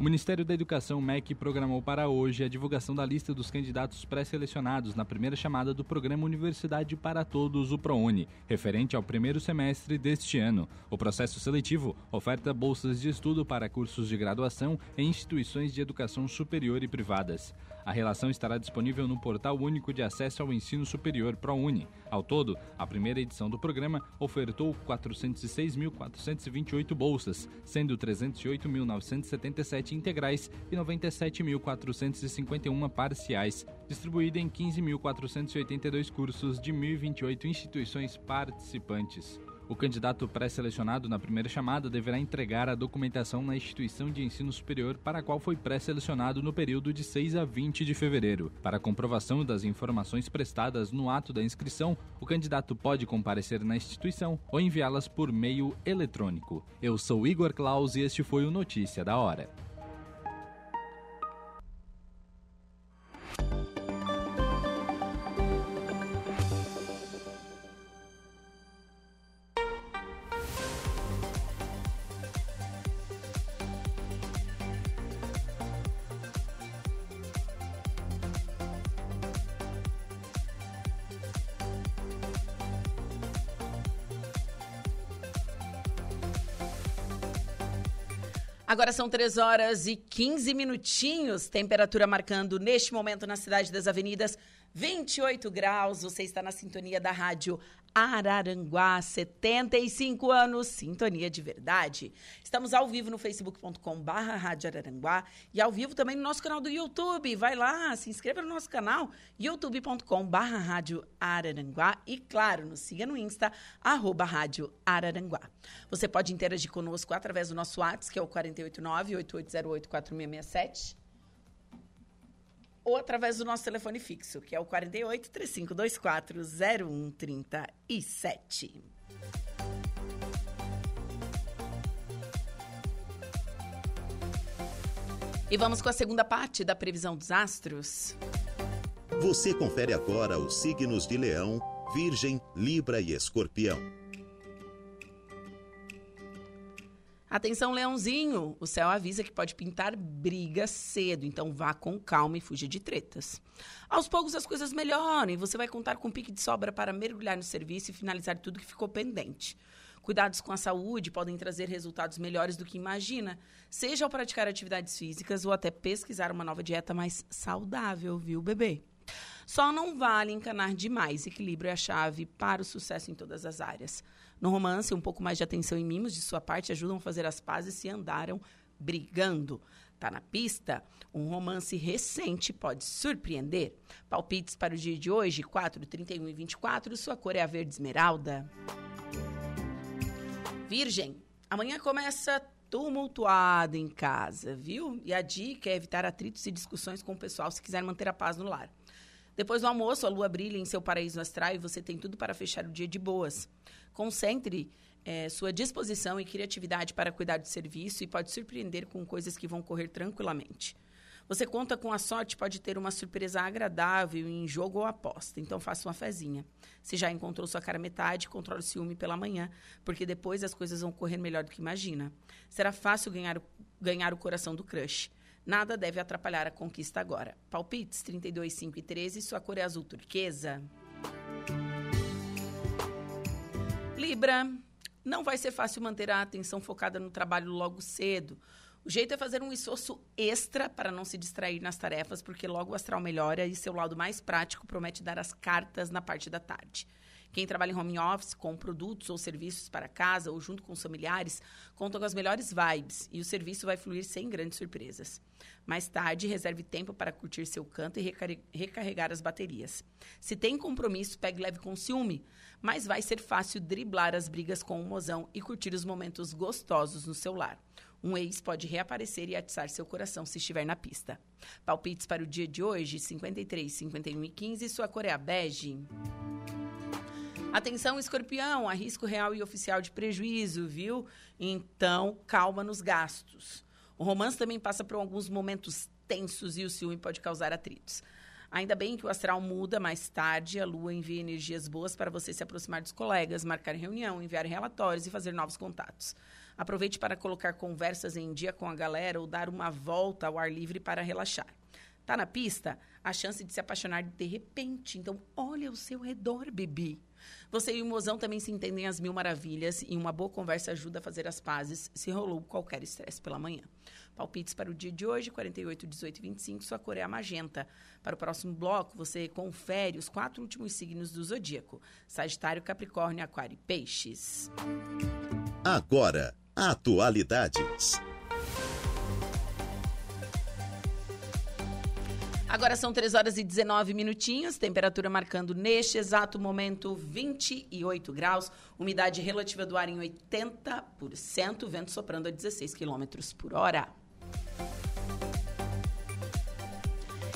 [SPEAKER 6] O Ministério da Educação, MEC, programou para hoje a divulgação da lista dos candidatos pré-selecionados na primeira chamada do programa Universidade para Todos, o ProUni, referente ao primeiro semestre deste ano. O processo seletivo oferta bolsas de estudo para cursos de graduação em instituições de educação superior e privadas. A relação estará disponível no Portal Único de Acesso ao Ensino Superior ProUni. Ao todo, a primeira edição do programa ofertou 406.428 bolsas, sendo 308.977 integrais e 97.451 parciais, distribuída em 15.482 cursos de 1.028 instituições participantes. O candidato pré-selecionado na primeira chamada deverá entregar a documentação na instituição de ensino superior para a qual foi pré-selecionado no período de 6 a 20 de fevereiro. Para comprovação das informações prestadas no ato da inscrição, o candidato pode comparecer na instituição ou enviá-las por meio eletrônico. Eu sou Igor Claus e este foi o Notícia da Hora.
[SPEAKER 1] Agora são 3 horas e 15 minutinhos, temperatura marcando neste momento na cidade das avenidas 28 graus. Você está na sintonia da rádio Araranguá, 75 anos, sintonia de verdade. Estamos ao vivo no facebook.com barra Rádio Araranguá e ao vivo também no nosso canal do YouTube. Vai lá, se inscreva no nosso canal, youtube.com barra Rádio Araranguá e, claro, nos siga no Insta, arroba Rádio Araranguá. Você pode interagir conosco através do nosso WhatsApp, que é o 489-8808-4667 ou através do nosso telefone fixo, que é o 48 3524 0137. E vamos com a segunda parte da previsão dos astros.
[SPEAKER 5] Você confere agora os signos de Leão, Virgem, Libra e Escorpião.
[SPEAKER 1] Atenção, leãozinho! O céu avisa que pode pintar briga cedo, então vá com calma e fuja de tretas. Aos poucos as coisas melhoram e você vai contar com um pique de sobra para mergulhar no serviço e finalizar tudo que ficou pendente. Cuidados com a saúde podem trazer resultados melhores do que imagina, seja ao praticar atividades físicas ou até pesquisar uma nova dieta mais saudável, viu, bebê? Só não vale encanar demais. Equilíbrio é a chave para o sucesso em todas as áreas. No romance, um pouco mais de atenção e mimos de sua parte ajudam a fazer as pazes se andaram brigando. Tá na pista? Um romance recente pode surpreender. Palpites para o dia de hoje, 4, 31 e 24. Sua cor é a verde esmeralda. Virgem, amanhã começa tumultuado em casa, viu? E a dica é evitar atritos e discussões com o pessoal se quiser manter a paz no lar. Depois do almoço, a lua brilha em seu paraíso astral e você tem tudo para fechar o dia de boas. Concentre é, sua disposição e criatividade para cuidar do serviço e pode surpreender com coisas que vão correr tranquilamente. Você conta com a sorte, pode ter uma surpresa agradável em jogo ou aposta, então faça uma fezinha. Se já encontrou sua cara metade, controle o ciúme pela manhã, porque depois as coisas vão correr melhor do que imagina. Será fácil ganhar, ganhar o coração do crush. Nada deve atrapalhar a conquista agora. Palpites 32, 5 e 13, sua cor é azul turquesa. Libra, não vai ser fácil manter a atenção focada no trabalho logo cedo. O jeito é fazer um esforço extra para não se distrair nas tarefas, porque logo o astral melhora e seu lado mais prático promete dar as cartas na parte da tarde. Quem trabalha em home office com produtos ou serviços para casa ou junto com os familiares conta com as melhores vibes e o serviço vai fluir sem grandes surpresas. Mais tarde, reserve tempo para curtir seu canto e recarregar as baterias. Se tem compromisso, pegue leve com ciúme, mas vai ser fácil driblar as brigas com o mozão e curtir os momentos gostosos no seu lar. Um ex pode reaparecer e atiçar seu coração se estiver na pista. Palpites para o dia de hoje, 53, 51 e 15, sua cor é bege. Atenção, escorpião, há risco real e oficial de prejuízo, viu? Então, calma nos gastos. O romance também passa por alguns momentos tensos e o ciúme pode causar atritos. Ainda bem que o astral muda mais tarde, a lua envia energias boas para você se aproximar dos colegas, marcar reunião, enviar relatórios e fazer novos contatos. Aproveite para colocar conversas em dia com a galera ou dar uma volta ao ar livre para relaxar. Tá na pista? A chance de se apaixonar de repente. Então, olha ao seu redor, bebê. Você e o mozão também se entendem às mil maravilhas e uma boa conversa ajuda a fazer as pazes se rolou qualquer estresse pela manhã. Palpites para o dia de hoje, 48, 18 e 25, sua cor é a magenta. Para o próximo bloco, você confere os quatro últimos signos do zodíaco: Sagitário, Capricórnio, Aquário e Peixes.
[SPEAKER 5] Agora, atualidades.
[SPEAKER 1] Agora são 3 horas e 19 minutinhos, temperatura marcando neste exato momento 28 graus, umidade relativa do ar em 80%, vento soprando a 16 quilômetros por hora.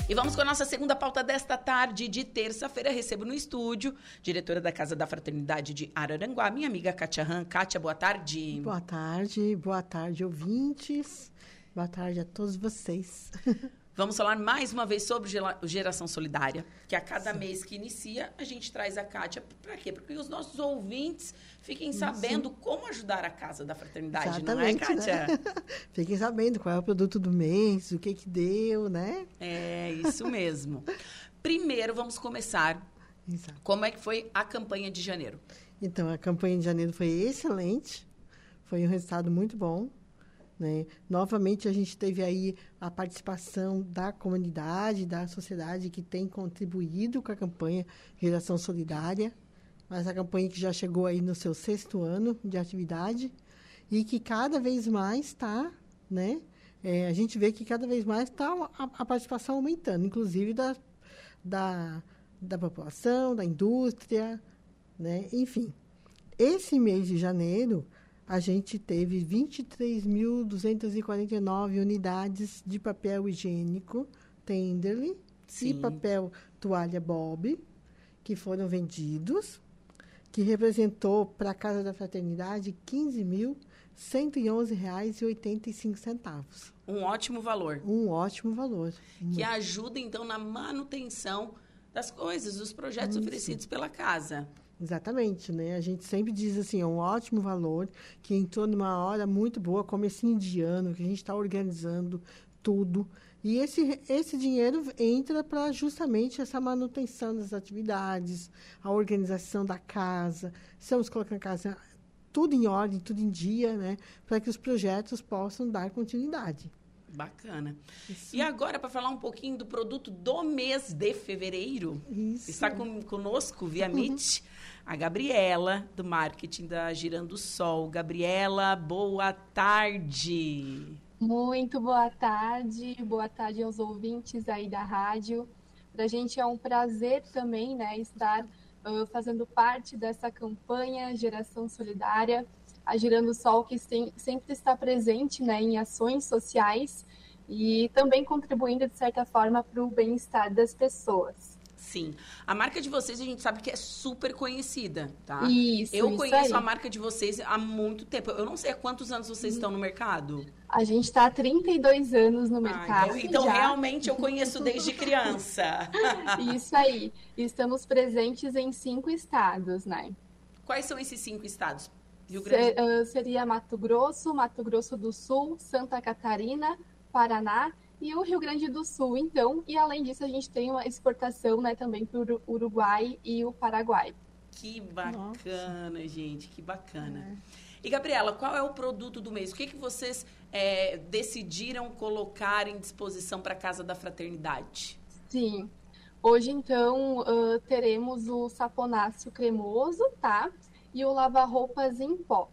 [SPEAKER 1] E vamos com a nossa segunda pauta desta tarde de terça-feira. Recebo no estúdio, diretora da Casa da Fraternidade de Araranguá, minha amiga Kátia Han. Kátia, boa tarde.
[SPEAKER 7] Boa tarde, boa tarde, ouvintes. Boa tarde a todos vocês.
[SPEAKER 1] Vamos falar mais uma vez sobre Geração Solidária, que a cada Sim. mês que inicia, a gente traz a Kátia. Para quê? Porque os nossos ouvintes fiquem sabendo Sim. como ajudar a Casa da Fraternidade, Exatamente, não é, Kátia? Né?
[SPEAKER 7] fiquem sabendo qual é o produto do mês, o que que deu, né?
[SPEAKER 1] É, isso mesmo. Primeiro, vamos começar. Exato. Como é que foi a campanha de janeiro?
[SPEAKER 7] Então, a campanha de janeiro foi excelente. Foi um resultado muito bom. Né? Novamente, a gente teve aí a participação da comunidade, da sociedade que tem contribuído com a campanha Geração Solidária, mas a campanha que já chegou aí no seu sexto ano de atividade e que cada vez mais está, né? É, a gente vê que cada vez mais está a, a, participação aumentando, inclusive da, da, da população, da indústria, né? Enfim, esse mês de janeiro a gente teve 23.249 unidades de papel higiênico Tenderly Sim. e papel toalha Bob que foram vendidos, que representou para a Casa da Fraternidade R$ 15.111,85.
[SPEAKER 1] Um ótimo valor.
[SPEAKER 7] Um ótimo valor.
[SPEAKER 1] Que ajuda, então, na manutenção das coisas, dos projetos Isso. oferecidos pela casa.
[SPEAKER 7] Exatamente, né? A gente sempre diz assim, é um ótimo valor, que entrou numa hora muito boa, comecinho de ano, que a gente está organizando tudo. E esse, esse dinheiro entra para justamente essa manutenção das atividades, a organização da casa. Estamos colocando a casa tudo em ordem, tudo em dia, né? Para que os projetos possam dar continuidade.
[SPEAKER 1] Bacana. Isso. E agora, para falar um pouquinho do produto do mês de fevereiro, Isso. está com, conosco via uhum. Meet a Gabriela, do marketing da Girando Sol. Gabriela, boa tarde.
[SPEAKER 8] Muito boa tarde, boa tarde aos ouvintes aí da rádio. Para a gente é um prazer também né, estar uh, fazendo parte dessa campanha Geração Solidária a Girando Sol, que sempre está presente né, em ações sociais e também contribuindo, de certa forma, para o bem-estar das pessoas.
[SPEAKER 1] Sim. A marca de vocês a gente sabe que é super conhecida, tá?
[SPEAKER 8] Isso.
[SPEAKER 1] Eu
[SPEAKER 8] isso
[SPEAKER 1] conheço
[SPEAKER 8] aí.
[SPEAKER 1] a marca de vocês há muito tempo. Eu não sei há quantos anos vocês estão no mercado.
[SPEAKER 8] A gente está há 32 anos no ah, mercado.
[SPEAKER 1] Então, então realmente eu conheço desde criança.
[SPEAKER 8] isso aí. Estamos presentes em cinco estados, né?
[SPEAKER 1] Quais são esses cinco estados?
[SPEAKER 8] Rio Grande... uh, seria Mato Grosso, Mato Grosso do Sul, Santa Catarina, Paraná e o Rio Grande do Sul, então. E além disso, a gente tem uma exportação né, também para o Uruguai e o Paraguai.
[SPEAKER 1] Que bacana, Nossa. gente, que bacana. É. E, Gabriela, qual é o produto do mês? O que, que vocês é, decidiram colocar em disposição para a Casa da Fraternidade?
[SPEAKER 8] Sim. Hoje, então, uh, teremos o saponáceo cremoso, tá? E o lava-roupas em pó.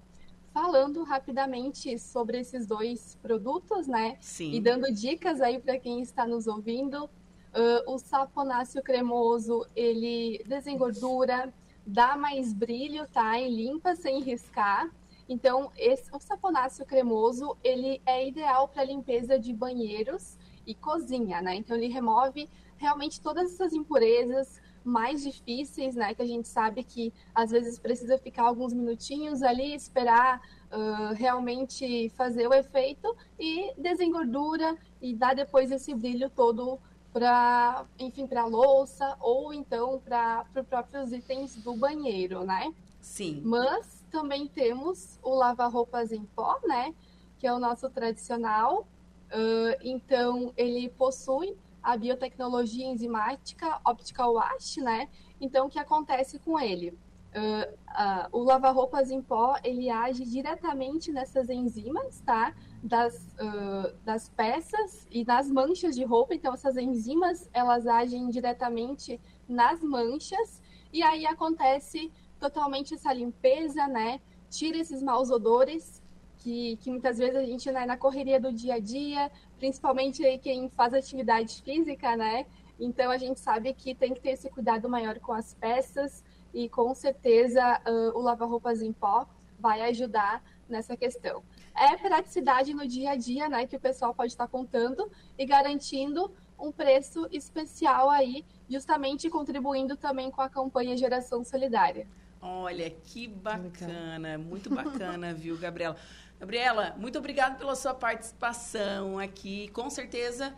[SPEAKER 8] Falando rapidamente sobre esses dois produtos, né?
[SPEAKER 1] Sim.
[SPEAKER 8] E dando dicas aí para quem está nos ouvindo, uh, o saponáceo cremoso ele desengordura, dá mais brilho, tá? E limpa sem riscar. Então, esse, o saponáceo cremoso ele é ideal para limpeza de banheiros e cozinha, né? Então, ele remove realmente todas essas impurezas, mais difíceis, né? Que a gente sabe que às vezes precisa ficar alguns minutinhos ali, esperar uh, realmente fazer o efeito e desengordura e dá depois esse brilho todo para, enfim, para a louça ou então para os próprios itens do banheiro, né?
[SPEAKER 1] Sim.
[SPEAKER 8] Mas também temos o lava-roupas em pó, né? Que é o nosso tradicional. Uh, então, ele possui a biotecnologia enzimática optical wash, né? Então, o que acontece com ele? Uh, uh, o lava-roupas em pó, ele age diretamente nessas enzimas, tá? Das, uh, das peças e nas manchas de roupa. Então, essas enzimas, elas agem diretamente nas manchas. E aí acontece totalmente essa limpeza, né? Tira esses maus odores que, que muitas vezes a gente, né, na correria do dia a dia, principalmente aí quem faz atividade física, né? Então a gente sabe que tem que ter esse cuidado maior com as peças e com certeza uh, o lava-roupas em pó vai ajudar nessa questão. É praticidade no dia a dia, né, que o pessoal pode estar contando e garantindo um preço especial aí, justamente contribuindo também com a campanha Geração Solidária.
[SPEAKER 1] Olha, que bacana, muito bacana, viu, Gabriela? Gabriela, muito obrigada pela sua participação aqui. Com certeza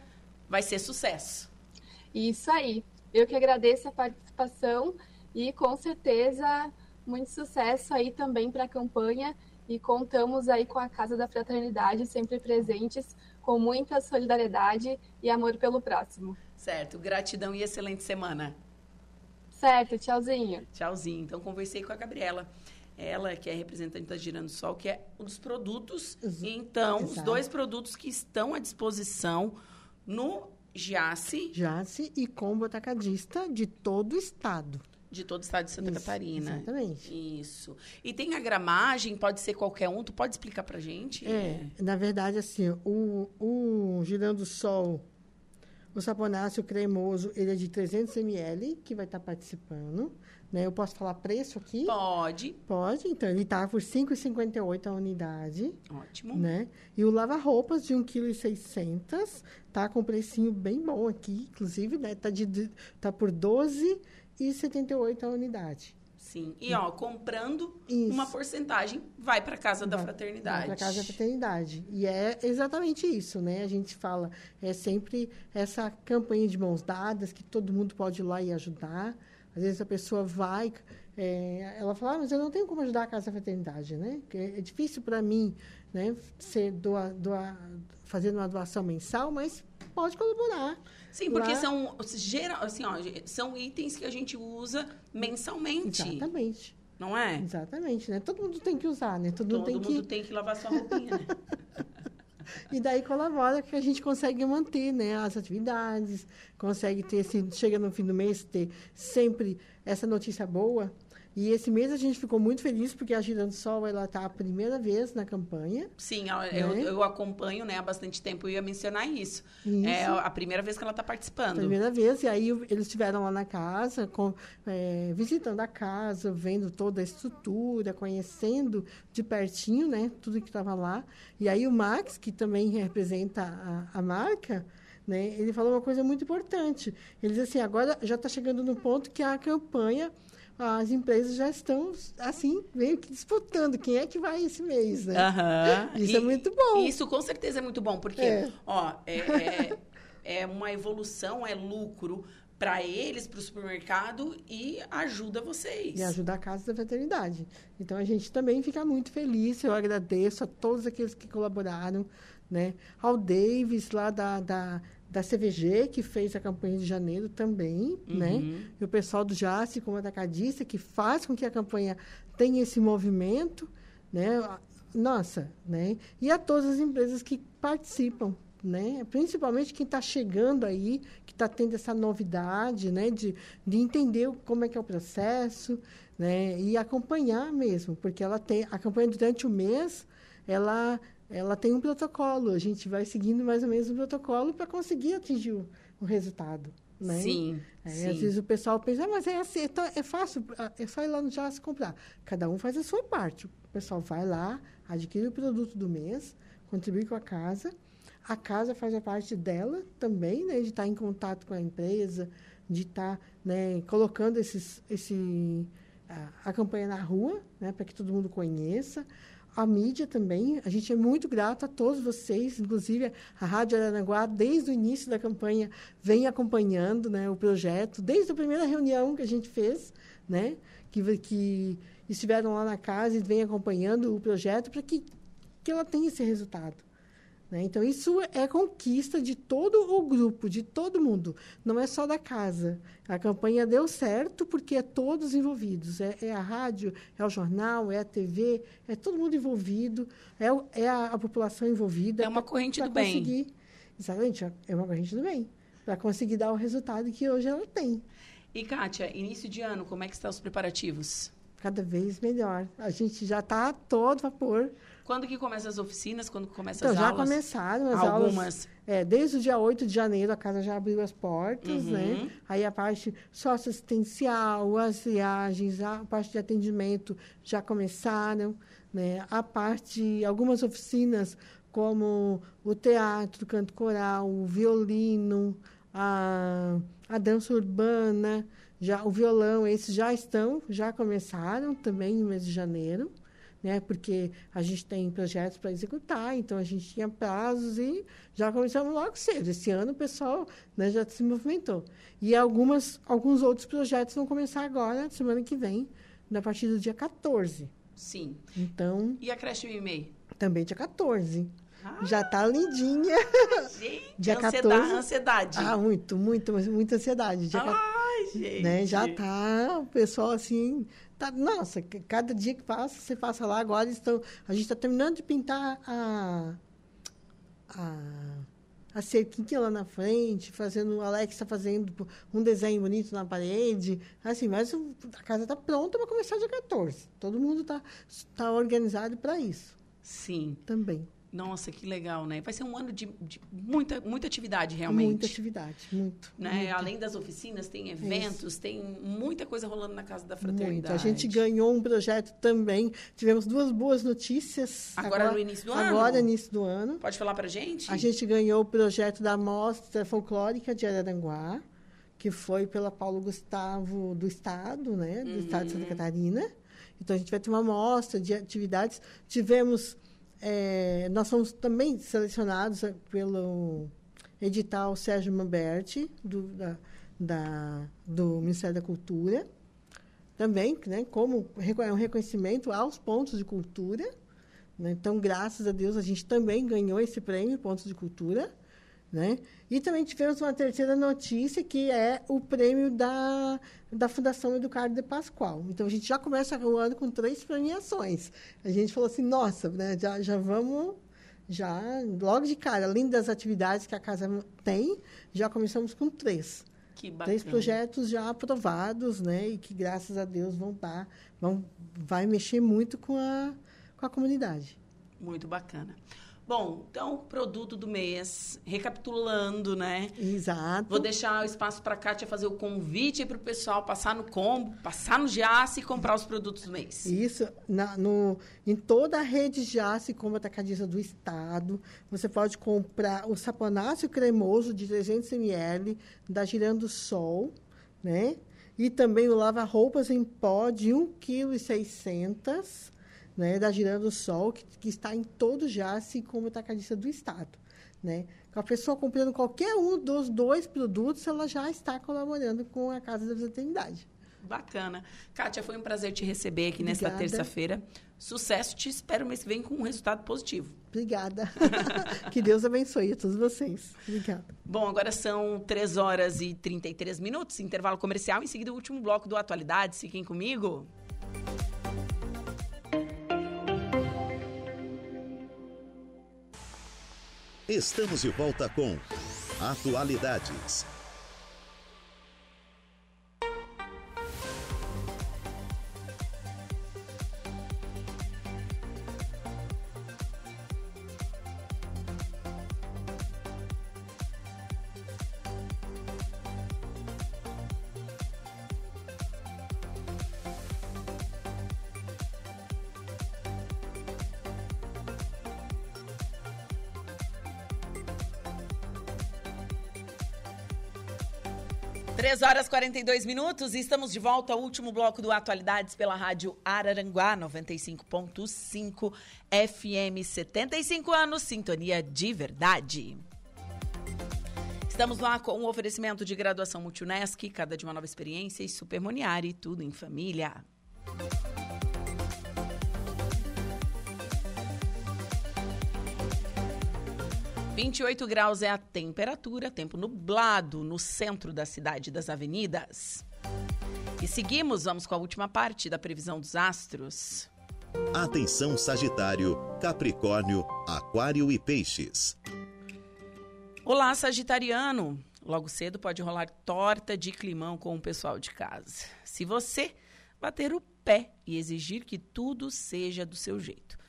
[SPEAKER 1] vai ser sucesso.
[SPEAKER 8] Isso aí. Eu que agradeço a participação e com certeza muito sucesso aí também para a campanha e contamos aí com a Casa da Fraternidade sempre presentes com muita solidariedade e amor pelo próximo.
[SPEAKER 1] Certo. Gratidão e excelente semana.
[SPEAKER 8] Certo, tchauzinho.
[SPEAKER 1] Tchauzinho. Então conversei com a Gabriela ela que é representante da Girando Sol, que é um dos produtos. Então, Exato. os dois produtos que estão à disposição no Jace.
[SPEAKER 7] Jace e combo atacadista de todo o estado.
[SPEAKER 1] De todo o estado de Santa
[SPEAKER 7] Isso,
[SPEAKER 1] Catarina.
[SPEAKER 7] Exatamente.
[SPEAKER 1] Isso. E tem a gramagem, pode ser qualquer um. Tu pode explicar pra gente?
[SPEAKER 7] É, na verdade, assim, o, o Girando Sol, o saponáceo cremoso, ele é de 300 ml, que vai estar participando. Né? Eu posso falar preço aqui?
[SPEAKER 1] Pode.
[SPEAKER 7] Pode. Então, ele está por R$ 5,58 a unidade.
[SPEAKER 1] Ótimo.
[SPEAKER 7] Né? E o lava-roupas de 1,6 kg tá com um precinho bem bom aqui, inclusive, né? Tá, de, tá por R$ 12,78 a unidade.
[SPEAKER 1] Sim. E, ó, comprando isso. uma porcentagem, vai para casa da fraternidade.
[SPEAKER 7] Vai para casa da fraternidade. E é exatamente isso, né? A gente fala, é sempre essa campanha de mãos dadas, que todo mundo pode ir lá e ajudar. Às vezes a pessoa vai, é, ela fala, ah, mas eu não tenho como ajudar a Casa da Fraternidade, né? É, é difícil para mim, né, ser doa, doa, fazer uma doação mensal, mas pode colaborar.
[SPEAKER 1] Sim, porque são, geral, assim, ó, são itens que a gente usa mensalmente.
[SPEAKER 7] Exatamente.
[SPEAKER 1] Não é?
[SPEAKER 7] Exatamente, né? Todo mundo tem que usar, né?
[SPEAKER 1] Todo,
[SPEAKER 7] Todo mundo,
[SPEAKER 1] tem, mundo que... tem que lavar sua roupinha, né?
[SPEAKER 7] E daí colabora que a gente consegue manter né, as atividades, consegue ter, assim, chega no fim do mês, ter sempre essa notícia boa, e esse mês a gente ficou muito feliz porque a Girando Sol ela está a primeira vez na campanha.
[SPEAKER 1] Sim, eu, né? eu, acompanho né, há bastante tempo e ia mencionar isso. isso. É a primeira vez que ela está participando.
[SPEAKER 7] Primeira vez, e aí eles estiveram lá na casa, com, é, visitando a casa, vendo toda a estrutura, conhecendo de pertinho né, tudo que estava lá. E aí o Max, que também representa a, a marca, né, ele falou uma coisa muito importante. Ele disse assim, agora já está chegando no ponto que a campanha as empresas já estão, assim, meio que disputando quem é que vai esse mês, né?
[SPEAKER 1] Uhum.
[SPEAKER 7] Isso é e, é muito bom.
[SPEAKER 1] Isso com certeza é muito bom, porque, é. ó, é, é, é uma evolução, é lucro para eles, para o supermercado e ajuda vocês.
[SPEAKER 7] E ajuda a Casa da Veterinidade. Então, a gente também fica muito feliz. Eu agradeço a todos aqueles que colaboraram, né? Ao Davis, lá da, da da CVG, que fez a campanha de janeiro também, uhum. né? E o pessoal do JASSE, como atacadista, que faz com que a campanha tenha esse movimento, né? Nossa, né? E a todas as empresas que participam, né? Principalmente quem está chegando aí, que está tendo essa novidade, né? De, de entender como é que é o processo, né? E acompanhar mesmo, porque ela tem a campanha durante o mês, ela ela tem um protocolo. A gente vai seguindo mais ou menos o protocolo para conseguir atingir o, o resultado. Né?
[SPEAKER 1] Sim,
[SPEAKER 7] é,
[SPEAKER 1] sim.
[SPEAKER 7] Às vezes o pessoal pensa, ah, mas é assim, então é fácil, é só ir lá no JAS comprar. Cada um faz a sua parte. O pessoal vai lá, adquire o produto do mês, contribui com a casa. A casa faz a parte dela também, né, de estar em contato com a empresa, de estar né, colocando esses, esse, a, a campanha na rua, né, para que todo mundo conheça a mídia também. A gente é muito grato a todos vocês, inclusive a Rádio Aranaguá, desde o início da campanha, vem acompanhando né, o projeto, desde a primeira reunião que a gente fez, né, que, que estiveram lá na casa e vem acompanhando o projeto para que, que ela tenha esse resultado. Né? Então, isso é conquista de todo o grupo, de todo mundo. Não é só da casa. A campanha deu certo porque é todos envolvidos. É, é a rádio, é o jornal, é a TV, é todo mundo envolvido, é, é a, a, população envolvida.
[SPEAKER 1] É uma corrente pra, pra do
[SPEAKER 7] conseguir, bem. Exatamente, é uma corrente do bem. Para conseguir dar o resultado que hoje ela tem.
[SPEAKER 1] E, Kátia, início de ano, como é que estão os preparativos?
[SPEAKER 7] Cada vez melhor. A gente já está todo vapor
[SPEAKER 1] Quando que começam as oficinas? Quando começam
[SPEAKER 7] Então,
[SPEAKER 1] as
[SPEAKER 7] já
[SPEAKER 1] aulas?
[SPEAKER 7] começaram as
[SPEAKER 1] Algumas.
[SPEAKER 7] aulas. É, desde o dia 8 de janeiro, a casa já abriu as portas,
[SPEAKER 1] Uhum.
[SPEAKER 7] né? Aí a parte socioassistencial, as viagens, a parte de atendimento já começaram, né? A parte, algumas oficinas, como o teatro, o canto coral, o violino, a, a dança urbana, já, o violão, esses já estão, já começaram também no mês de janeiro né? Porque a gente tem projetos para executar, então a gente tinha prazos e já começamos logo cedo. Esse ano o pessoal né, já se movimentou. E algumas, alguns outros projetos vão começar agora, semana que vem, na partir do dia 14.
[SPEAKER 1] Sim.
[SPEAKER 7] Então,
[SPEAKER 1] E a creche Mimei?
[SPEAKER 7] também dia 14.
[SPEAKER 1] Ah,
[SPEAKER 7] Já tá lindinha.
[SPEAKER 1] gente,
[SPEAKER 7] Dia
[SPEAKER 1] ansiedade.
[SPEAKER 7] 14.
[SPEAKER 1] ansiedade.
[SPEAKER 7] Ah, muito, muito, mas muita ansiedade. Dia 14.
[SPEAKER 1] Gente.
[SPEAKER 7] né? Já tá o pessoal assim, tá, nossa, cada dia que passa, você passa lá agora estão, a gente está terminando de pintar a a a cerquinha lá na frente, fazendo, o Alex está fazendo um desenho bonito na parede, assim, mas a casa está pronta para começar dia 14. Todo mundo está tá organizado para isso
[SPEAKER 1] Sim.
[SPEAKER 7] também.
[SPEAKER 1] Nossa, que legal, né? Vai ser um ano de, de muita, muita atividade, realmente.
[SPEAKER 7] Muita atividade, muito.
[SPEAKER 1] Né?
[SPEAKER 7] muito.
[SPEAKER 1] Além das oficinas, tem eventos, tem muita coisa rolando na Casa da
[SPEAKER 7] Muito.
[SPEAKER 1] Fraternidade.
[SPEAKER 7] A gente ganhou um projeto também. Tivemos duas boas notícias.
[SPEAKER 1] Agora no início do ano?
[SPEAKER 7] Agora, início do ano.
[SPEAKER 1] Pode falar pra gente?
[SPEAKER 7] A gente ganhou o projeto da Mostra Folclórica de Araranguá, que foi pela Paulo Gustavo do Estado, né? Do Estado de Santa Catarina. Então, a gente vai ter uma mostra de atividades. Tivemos... eh, nós fomos também selecionados eh, pelo edital Sérgio Mamberti, do, da, da- do Ministério da Cultura. Também, né, como é um reconhecimento aos pontos de cultura. né? Então, graças a Deus, a gente também ganhou esse prêmio Pontos de Cultura. Né? E também tivemos uma terceira notícia, que é o prêmio da, da Fundação Educardo de Pascoal. Então, a gente já começa o ano com três premiações. A gente falou assim, nossa, né, já, já vamos, já logo de cara, além das atividades que a casa tem, já começamos com três.
[SPEAKER 1] Que bacana.
[SPEAKER 7] Três projetos já aprovados, né? E que, graças a Deus, vão dar, vão, vai mexer muito com a, com a comunidade.
[SPEAKER 1] Muito bacana. Bom, então, produto do mês, recapitulando, né?
[SPEAKER 7] Exato.
[SPEAKER 1] Vou deixar o espaço para a Kátia fazer o convite para o pessoal passar no combo, passar no Giasse e comprar os produtos do mês.
[SPEAKER 7] Isso, na, no, em toda a rede Jace como atacadista do Estado, você pode comprar o saponáceo cremoso de 300 ml da Girando Sol, né? E também o lava-roupas em pó de 1,6 kg, né? Da Girando Sol, que, que está em todo Jace como atacadista do Estado, né? A pessoa comprando qualquer um dos dois produtos, ela já está colaborando com a Casa da Fraternidade.
[SPEAKER 1] Bacana. Kátia, foi um prazer te receber aqui nesta
[SPEAKER 7] Obrigada.
[SPEAKER 1] terça-feira. Sucesso, te espero mês que vem com um resultado positivo.
[SPEAKER 7] Obrigada. que Deus abençoe a todos vocês. Obrigada.
[SPEAKER 1] Bom, agora são 3 horas e 33 minutos, intervalo comercial. Em seguida, o último bloco do Atualidades. Fiquem comigo.
[SPEAKER 5] Estamos de volta com Atualidades.
[SPEAKER 1] 6 horas 42 minutos e estamos de volta ao último bloco do Atualidades pela Rádio Araranguá 95.5 FM 75 anos, sintonia de verdade. Estamos lá com o um oferecimento de graduação Multunesc, cada de uma nova experiência e Supermoniari, tudo em família. Música 28 graus é a temperatura, tempo nublado no centro da cidade das avenidas. E seguimos, vamos com a última parte da previsão dos astros.
[SPEAKER 5] Atenção Sagitário, Capricórnio, Aquário e Peixes.
[SPEAKER 1] Olá, Sagitariano! Logo cedo pode rolar torta de climão com o pessoal de casa. Se você bater o pé e exigir que tudo seja do seu jeito.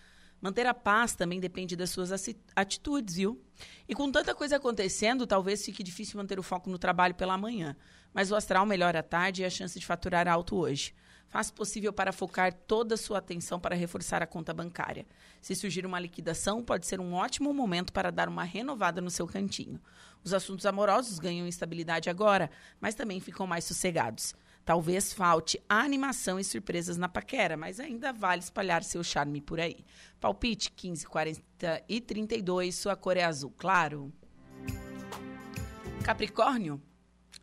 [SPEAKER 1] Manter a paz também depende das suas atitudes, viu? E com tanta coisa acontecendo, talvez fique difícil manter o foco no trabalho pela manhã. Mas o astral melhora à tarde e a chance de faturar alto hoje. Faça possível para focar toda a sua atenção para reforçar a conta bancária. Se surgir uma liquidação, pode ser um ótimo momento para dar uma renovada no seu cantinho. Os assuntos amorosos ganham estabilidade agora, mas também ficam mais sossegados. Talvez falte animação e surpresas na paquera, mas ainda vale espalhar seu charme por aí. Palpite 15, 40 e 32, sua cor é azul, claro. Capricórnio?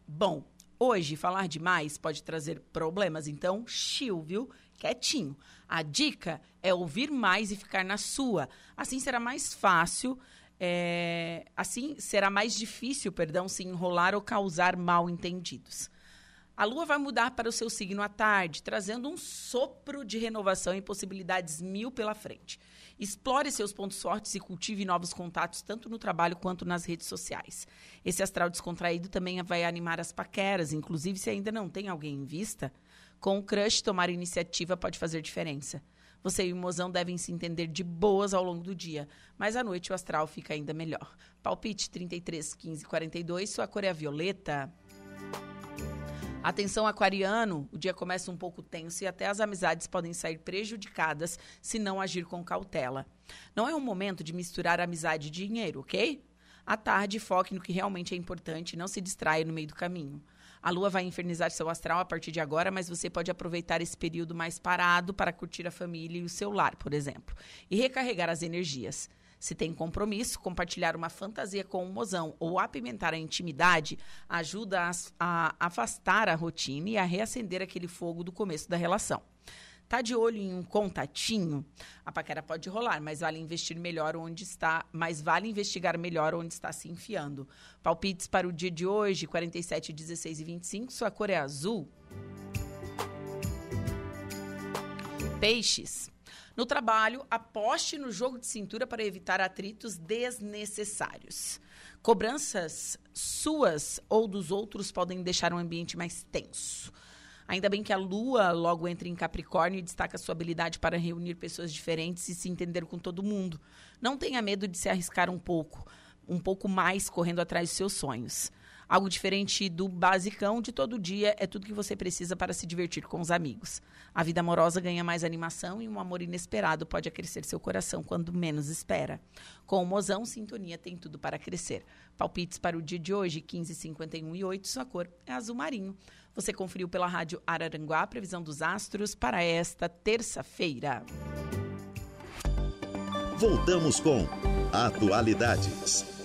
[SPEAKER 1] Bom, Hoje, falar demais pode trazer problemas, então, chill, viu? Quietinho. A dica é ouvir mais e ficar na sua. Assim será mais fácil, é... assim será mais difícil, perdão, se enrolar ou causar mal entendidos. A lua vai mudar para o seu signo à tarde, trazendo um sopro de renovação e possibilidades mil pela frente. Explore seus pontos fortes e cultive novos contatos, tanto no trabalho quanto nas redes sociais. Esse astral descontraído também vai animar as paqueras, inclusive se ainda não tem alguém em vista. Com o crush, tomar iniciativa pode fazer diferença. Você e o mozão devem se entender de boas ao longo do dia, mas à noite o astral fica ainda melhor. Palpite 33, 15, 42, sua cor é a violeta. Atenção aquariano, o dia começa um pouco tenso e até as amizades podem sair prejudicadas se não agir com cautela. Não é um momento de misturar amizade e dinheiro, ok? À tarde, foque no que realmente é importante e não se distraia no meio do caminho. A lua vai infernizar seu astral a partir de agora, mas você pode aproveitar esse período mais parado para curtir a família e o seu lar, por exemplo, e recarregar as energias. Se tem compromisso, compartilhar uma fantasia com um mozão ou apimentar a intimidade ajuda a, a afastar a rotina e a reacender aquele fogo do começo da relação. Tá de olho em um contatinho? A paquera pode rolar, mas vale investir melhor onde está, mas vale investigar melhor onde está se enfiando. Palpites para o dia de hoje, 47, 16 e 25, sua cor é azul. Peixes. No trabalho, aposte no jogo de cintura para evitar atritos desnecessários. Cobranças suas ou dos outros podem deixar um ambiente mais tenso. Ainda bem que a Lua logo entra em Capricórnio e destaca sua habilidade para reunir pessoas diferentes e se entender com todo mundo. Não tenha medo de se arriscar um pouco, um pouco mais correndo atrás de seus sonhos. Algo diferente do basicão de todo dia é tudo que você precisa para se divertir com os amigos. A vida amorosa ganha mais animação e um amor inesperado pode aquecer seu coração quando menos espera. Com o Mozão, Sintonia tem tudo para crescer. Palpites para o dia de hoje, 15, 51 e 8, sua cor é azul marinho. Você conferiu pela rádio Araranguá a previsão dos astros para esta terça-feira.
[SPEAKER 5] Voltamos com Atualidades.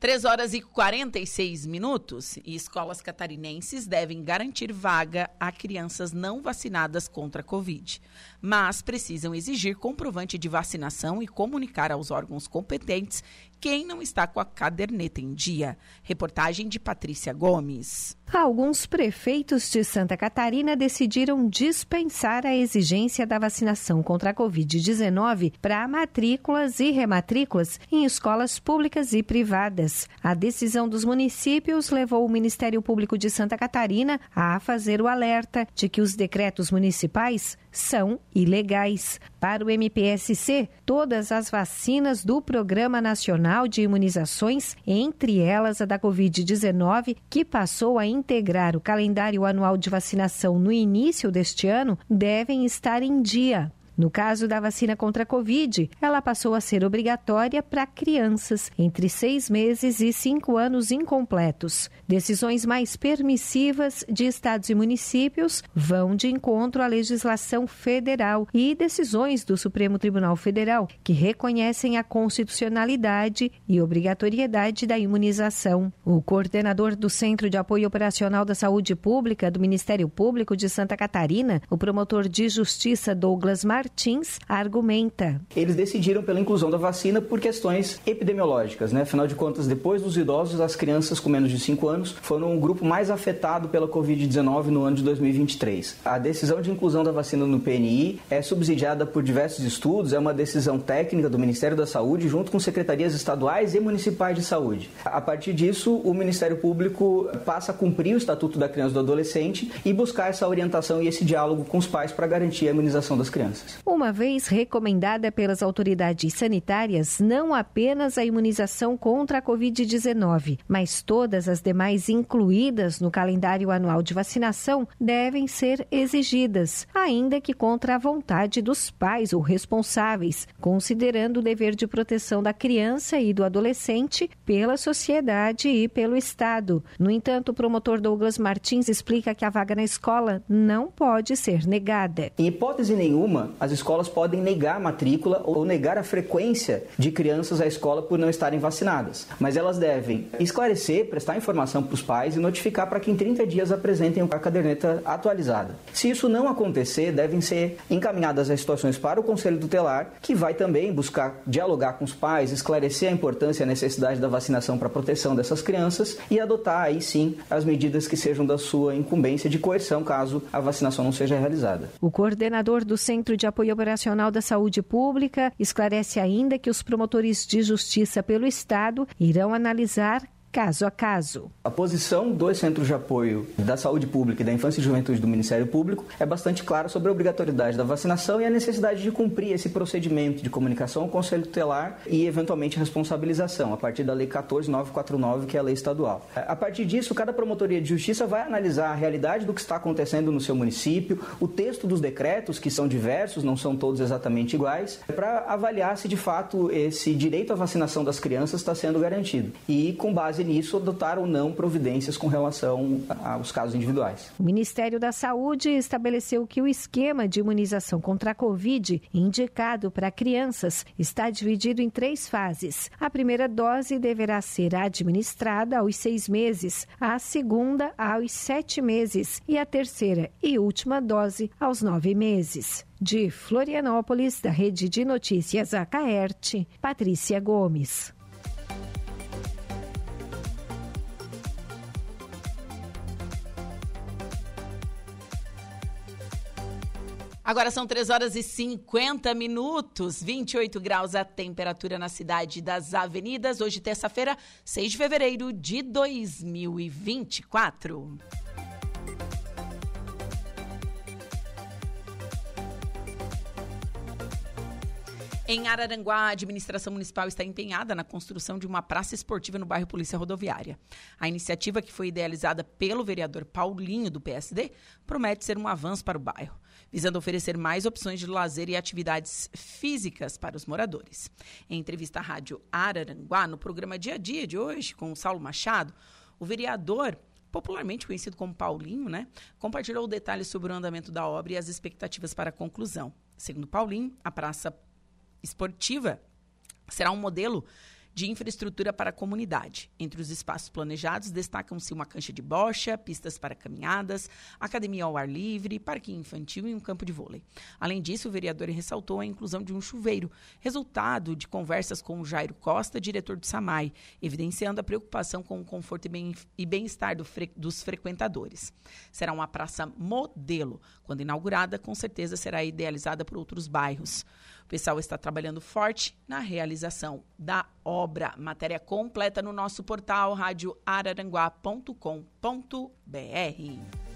[SPEAKER 1] 3 horas e 46 minutos. E escolas catarinenses devem garantir vaga a crianças não vacinadas contra a Covid, mas precisam exigir comprovante de vacinação e comunicar aos órgãos competentes quem não está com a caderneta em dia. Reportagem de Patrícia Gomes.
[SPEAKER 9] Alguns prefeitos de Santa Catarina decidiram dispensar a exigência da vacinação contra a Covid-19 para matrículas e rematrículas em escolas públicas e privadas. A decisão dos municípios levou o Ministério Público de Santa Catarina a fazer o alerta de que os decretos municipais são ilegais. Para o MPSC, todas as vacinas do Programa Nacional de Imunizações, entre elas a da Covid-19, que passou a integrar o calendário anual de vacinação no início deste ano, devem estar em dia. No caso da vacina contra a Covid, ela passou a ser obrigatória para crianças entre seis meses e cinco anos incompletos. Decisões mais permissivas de estados e municípios vão de encontro à legislação federal e decisões do Supremo Tribunal Federal, que reconhecem a constitucionalidade e obrigatoriedade da imunização. O coordenador do Centro de Apoio Operacional da Saúde Pública do Ministério Público de Santa Catarina, o promotor de justiça Douglas Martins, Martins argumenta.
[SPEAKER 10] Eles decidiram pela inclusão da vacina por questões epidemiológicas, né? Afinal de contas, depois dos idosos, as crianças com menos de 5 anos foram o grupo mais afetado pela Covid-19 no ano de 2023. A decisão de inclusão da vacina no PNI é subsidiada por diversos estudos, é uma decisão técnica do Ministério da Saúde junto com secretarias estaduais e municipais de saúde. A partir disso, o Ministério Público passa a cumprir o Estatuto da Criança e do Adolescente e buscar essa orientação e esse diálogo com os pais para garantir a imunização das crianças.
[SPEAKER 9] Uma vez recomendada pelas autoridades sanitárias, não apenas a imunização contra a Covid-19, mas todas as demais incluídas no calendário anual de vacinação devem ser exigidas, ainda que contra a vontade dos pais ou responsáveis, considerando o dever de proteção da criança e do adolescente pela sociedade e pelo Estado. No entanto, o promotor Douglas Martins explica que a vaga na escola não pode ser negada.
[SPEAKER 10] Em hipótese nenhuma, as escolas podem negar a matrícula ou negar a frequência de crianças à escola por não estarem vacinadas. Mas elas devem esclarecer, prestar informação para os pais e notificar para que em 30 dias apresentem a caderneta atualizada. Se isso não acontecer, devem ser encaminhadas as situações para o Conselho Tutelar, que vai também buscar dialogar com os pais, esclarecer a importância e a necessidade da vacinação para a proteção dessas crianças e adotar aí sim as medidas que sejam da sua incumbência de coerção caso a vacinação não seja realizada.
[SPEAKER 9] O coordenador do Centro de Apoio Operacional da Saúde Pública esclarece ainda que os promotores de justiça pelo Estado irão analisar caso a caso.
[SPEAKER 10] A posição dos centros de apoio da saúde pública e da infância e juventude do Ministério Público é bastante clara sobre a obrigatoriedade da vacinação e a necessidade de cumprir esse procedimento de comunicação ao Conselho Tutelar e, eventualmente, responsabilização, a partir da Lei 14949, que é a lei estadual. A partir disso, cada promotoria de justiça vai analisar a realidade do que está acontecendo no seu município, o texto dos decretos, que são diversos, não são todos exatamente iguais, para avaliar se, de fato, esse direito à vacinação das crianças está sendo garantido. E, com base base nisso, adotar ou não providências com relação aos casos individuais.
[SPEAKER 9] O Ministério da Saúde estabeleceu que o esquema de imunização contra a Covid indicado para crianças está dividido em três fases. A primeira dose deverá ser administrada aos seis meses, a segunda aos sete meses e a terceira e última dose aos nove meses. De Florianópolis, da Rede de Notícias Acaerte, Patrícia Gomes.
[SPEAKER 1] Agora são 3 horas e 50 minutos, 28 graus a temperatura na cidade das avenidas. Hoje, terça-feira, 6 de fevereiro de 2024. Em Araranguá, a administração municipal está empenhada na construção de uma praça esportiva no bairro Polícia Rodoviária. A iniciativa, que foi idealizada pelo vereador Paulinho, do PSD, promete ser um avanço para o bairro visando oferecer mais opções de lazer e atividades físicas para os moradores. Em entrevista à Rádio Araranguá, no programa Dia a Dia de hoje, com o Saulo Machado, o vereador popularmente conhecido como Paulinho, né, compartilhou detalhes sobre o andamento da obra e as expectativas para a conclusão. Segundo Paulinho, a praça esportiva será um modelo de infraestrutura para a comunidade. Entre os espaços planejados destacam-se uma cancha de bocha, pistas para caminhadas, academia ao ar livre, parquinho infantil e um campo de vôlei. Além disso, o vereador ressaltou a inclusão de um chuveiro, resultado de conversas com o Jairo Costa, diretor do SAMAI, evidenciando a preocupação com o conforto e bem-estar do fre dos frequentadores. Será uma praça modelo. Quando inaugurada, com certeza será idealizada por outros bairros pessoal está trabalhando forte na realização da obra. Matéria completa no nosso portal radioararanguá.com.br.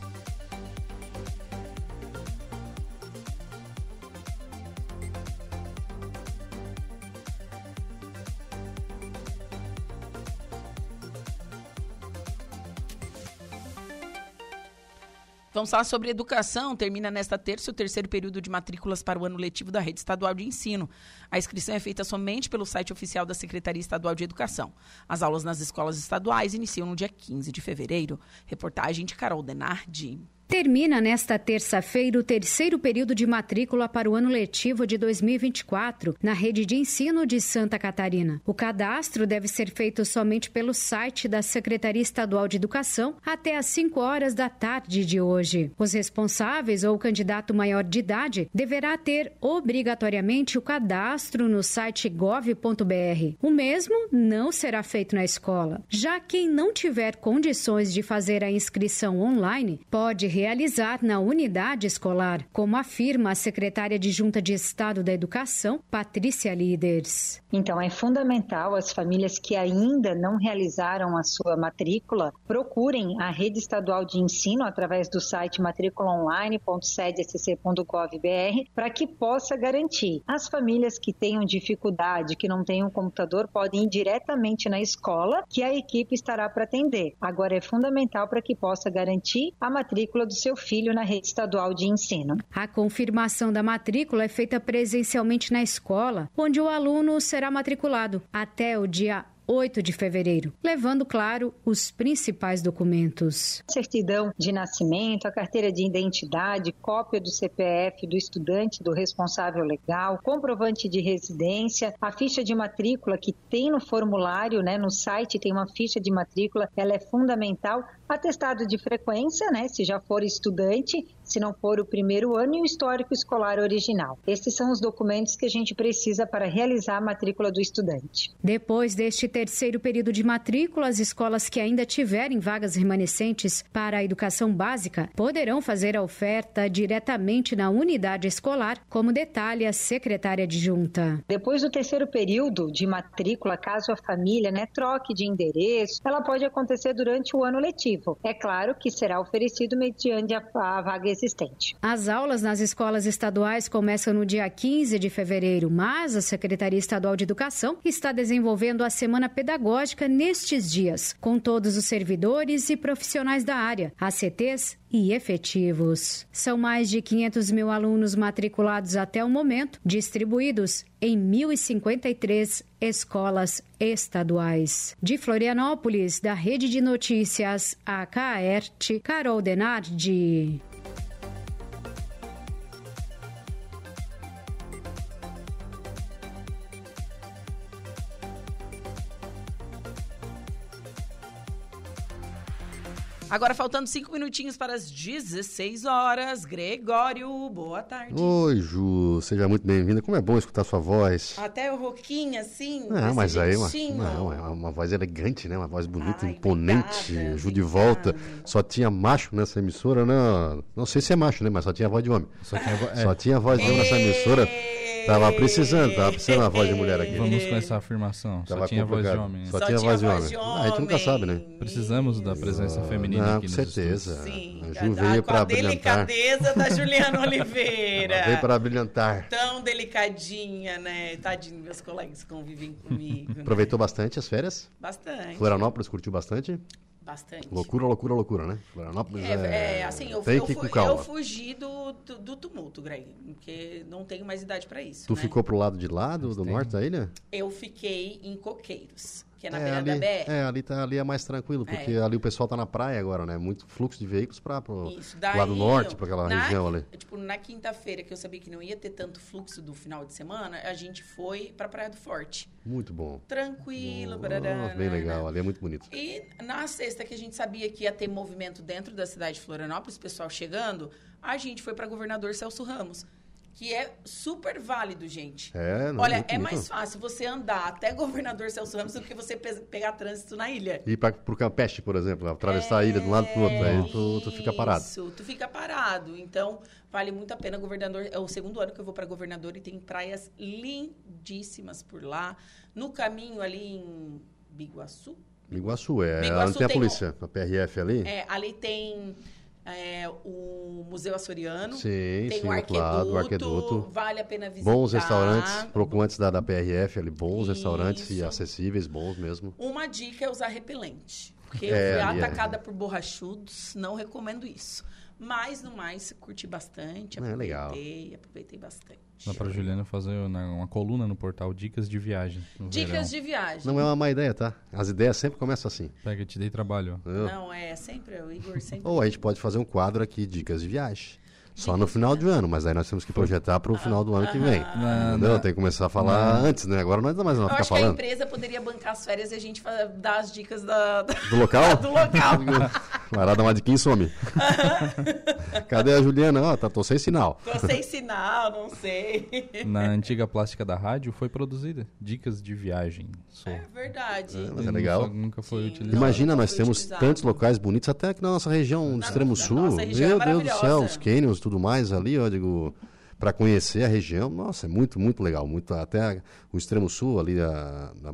[SPEAKER 1] Vamos falar sobre educação. Termina nesta terça o terceiro período de matrículas para o ano letivo da Rede Estadual de Ensino. A inscrição é feita somente pelo site oficial da Secretaria Estadual de Educação. As aulas nas escolas estaduais iniciam no dia 15 de fevereiro. Reportagem de Carol Denardi.
[SPEAKER 11] Termina nesta terça-feira o terceiro período de matrícula para o ano letivo de 2024 na rede de ensino de Santa Catarina. O cadastro deve ser feito somente pelo site da Secretaria Estadual de Educação até às 5 horas da tarde de hoje. Os responsáveis ou o candidato maior de idade deverá ter obrigatoriamente o cadastro no site gov.br. O mesmo não será feito na escola. Já quem não tiver condições de fazer a inscrição online pode realizar na unidade escolar, como afirma a secretária de Junta de Estado da Educação, Patrícia Líderes.
[SPEAKER 12] Então, é fundamental as famílias que ainda não realizaram a sua matrícula procurem a rede estadual de ensino através do site matriculaonline.sedscc.gov.br para que possa garantir. As famílias que tenham dificuldade, que não tenham computador, podem ir diretamente na escola, que a equipe estará para atender. Agora, é fundamental para que possa garantir a matrícula matrícula do seu filho na rede estadual de ensino.
[SPEAKER 11] A confirmação da matrícula é feita presencialmente na escola, onde o aluno será matriculado até o dia 8 de fevereiro, levando, claro, os principais documentos.
[SPEAKER 12] Certidão de nascimento, a carteira de identidade, cópia do CPF do estudante, do responsável legal, comprovante de residência, a ficha de matrícula que tem no formulário, né, no site tem uma ficha de matrícula, ela é fundamental. Atestado de frequência, né, se já for estudante, se não for o primeiro ano, e o histórico escolar original. Esses são os documentos que a gente precisa para realizar a matrícula do estudante.
[SPEAKER 11] Depois deste terceiro período de matrícula, as escolas que ainda tiverem vagas remanescentes para a educação básica poderão fazer a oferta diretamente na unidade escolar, como detalha a secretária adjunta.
[SPEAKER 12] Depois do terceiro período de matrícula, caso a família né, troque de endereço, ela pode acontecer durante o ano letivo. É claro que será oferecido mediante a, a vaga existente.
[SPEAKER 11] As aulas nas escolas estaduais começam no dia 15 de fevereiro, mas a Secretaria Estadual de Educação está desenvolvendo a semana pedagógica nestes dias, com todos os servidores e profissionais da área, ACTs e efetivos. São mais de 500 mil alunos matriculados até o momento, distribuídos em 1.053 escolas estaduais. De Florianópolis, da Rede de Notícias AKERT, Carol Denardi.
[SPEAKER 1] Agora faltando cinco minutinhos para as 16 horas. Gregório, boa tarde.
[SPEAKER 13] Oi, Ju, seja muito bem-vinda. Como é bom escutar sua voz.
[SPEAKER 1] Até o roquinho, assim.
[SPEAKER 13] Não, mas aí uma, não, é uma voz elegante, né? Uma voz bonita, Ai, imponente. Obrigada, Ju de volta. Só tinha macho nessa emissora, né? Não sei se é macho, né? Mas só tinha voz de homem. Só tinha, vo... é. só tinha voz de homem nessa emissora. Tava precisando, tava precisando uma voz de mulher aqui.
[SPEAKER 6] Vamos com essa afirmação. Só tava tinha voz de homem.
[SPEAKER 13] Só, Só tinha, voz de homem. Ah, a gente nunca sabe, né?
[SPEAKER 6] Precisamos da presença feminina
[SPEAKER 13] Não,
[SPEAKER 6] aqui
[SPEAKER 13] com certeza.
[SPEAKER 1] Sim,
[SPEAKER 13] a Ju veio para brilhantar.
[SPEAKER 1] a delicadeza da Juliana Oliveira.
[SPEAKER 13] Ela veio para brilhantar.
[SPEAKER 1] Tão delicadinha, né? Tadinho, meus colegas convivem comigo.
[SPEAKER 13] Né? Aproveitou bastante as férias?
[SPEAKER 1] Bastante.
[SPEAKER 13] Florianópolis curtiu bastante?
[SPEAKER 1] Bastante.
[SPEAKER 13] Loucura, loucura, loucura, né?
[SPEAKER 1] Florianópolis é, é, é assim, eu, eu, eu, fugi do, do, do, tumulto, Greg, porque não tenho mais idade para isso.
[SPEAKER 13] Tu
[SPEAKER 1] né?
[SPEAKER 13] ficou pro lado de lá, do, do norte da ilha?
[SPEAKER 1] Eu fiquei em Coqueiros que é na é, beira ali, da BR.
[SPEAKER 13] É, ali, tá, ali é mais tranquilo, porque é. ali o pessoal tá na praia agora, né? Muito fluxo de veículos para pro Isso, daí, lado norte, para aquela na, região ali.
[SPEAKER 1] Tipo, na quinta-feira, que eu sabia que não ia ter tanto fluxo do final de semana, a gente foi pra Praia do Forte.
[SPEAKER 13] Muito bom.
[SPEAKER 1] Tranquilo,
[SPEAKER 13] oh, Bem legal, ali é muito bonito.
[SPEAKER 1] E na sexta, que a gente sabia que ia ter movimento dentro da cidade de Florianópolis, pessoal chegando, a gente foi para governador Celso Ramos que é super válido, gente.
[SPEAKER 13] É, não,
[SPEAKER 1] Olha, é mais fácil você andar até governador Celso Ramos do que você pegar trânsito na ilha.
[SPEAKER 13] E para o Campeche, por exemplo, atravessar é, a ilha de um lado para o outro, aí tu, tu fica parado.
[SPEAKER 1] Isso, tu fica parado. Então, vale muito a pena governador. É o segundo ano que eu vou para governador e tem praias lindíssimas por lá. No caminho ali em Biguaçu.
[SPEAKER 13] Biguaçu, é. Biguaçu tem a polícia, a PRF ali.
[SPEAKER 1] É, ali tem é, o Museu Açoriano.
[SPEAKER 13] Sim,
[SPEAKER 1] tem
[SPEAKER 13] sim,
[SPEAKER 1] o arqueduto,
[SPEAKER 13] o arqueduto.
[SPEAKER 1] Vale a pena visitar.
[SPEAKER 13] Bons restaurantes, procurantes da, da PRF ali, bons Isso. restaurantes e acessíveis, bons mesmo.
[SPEAKER 1] Uma dica é usar repelente. Porque é, eu fui é. atacada é. por borrachudos, não recomendo isso. Mas, no mais, curti bastante,
[SPEAKER 13] É, legal.
[SPEAKER 1] aproveitei, aproveitei bastante.
[SPEAKER 6] Dá pra Juliana fazer uma coluna no portal Dicas de Viagem.
[SPEAKER 1] Dicas
[SPEAKER 6] verão.
[SPEAKER 1] de viagem.
[SPEAKER 13] Não é uma má ideia, tá? As ideias sempre começam assim.
[SPEAKER 6] Pega, te dei trabalho.
[SPEAKER 13] Entendeu?
[SPEAKER 1] Não, é sempre, o Igor sempre...
[SPEAKER 13] Ou a gente pode fazer um quadro aqui, dicas de viagem. Só no final do ano, mas aí nós temos que projetar para o final do ano que vem.
[SPEAKER 6] Não,
[SPEAKER 13] Entendeu?
[SPEAKER 6] não.
[SPEAKER 13] Tem que começar a falar antes, né? Agora não é mais não
[SPEAKER 1] Eu
[SPEAKER 13] ficar
[SPEAKER 1] acho que a
[SPEAKER 13] falando.
[SPEAKER 1] empresa poderia bancar as férias e a gente dar as dicas da, da-
[SPEAKER 13] Do local?
[SPEAKER 1] do local.
[SPEAKER 13] Varada uma diquinha e some. Cadê a Juliana? Ó, tá, tô sem sinal.
[SPEAKER 1] Tô sem sinal, não sei.
[SPEAKER 6] Na antiga plástica da rádio foi produzida Dicas de Viagem. Sou.
[SPEAKER 1] É verdade.
[SPEAKER 13] É, mas é legal.
[SPEAKER 6] Só nunca foi utilizado.
[SPEAKER 13] Imagina, nós temos
[SPEAKER 1] utilizado.
[SPEAKER 13] tantos locais bonitos, até aqui na nossa região do extremo sul.
[SPEAKER 1] nossa região
[SPEAKER 13] Meu
[SPEAKER 1] é
[SPEAKER 13] Deus do céu, os canyons tudo mais ali, ó, digo, para conhecer a região. Nossa, é muito, muito legal. Muito, até o extremo sul ali, a, a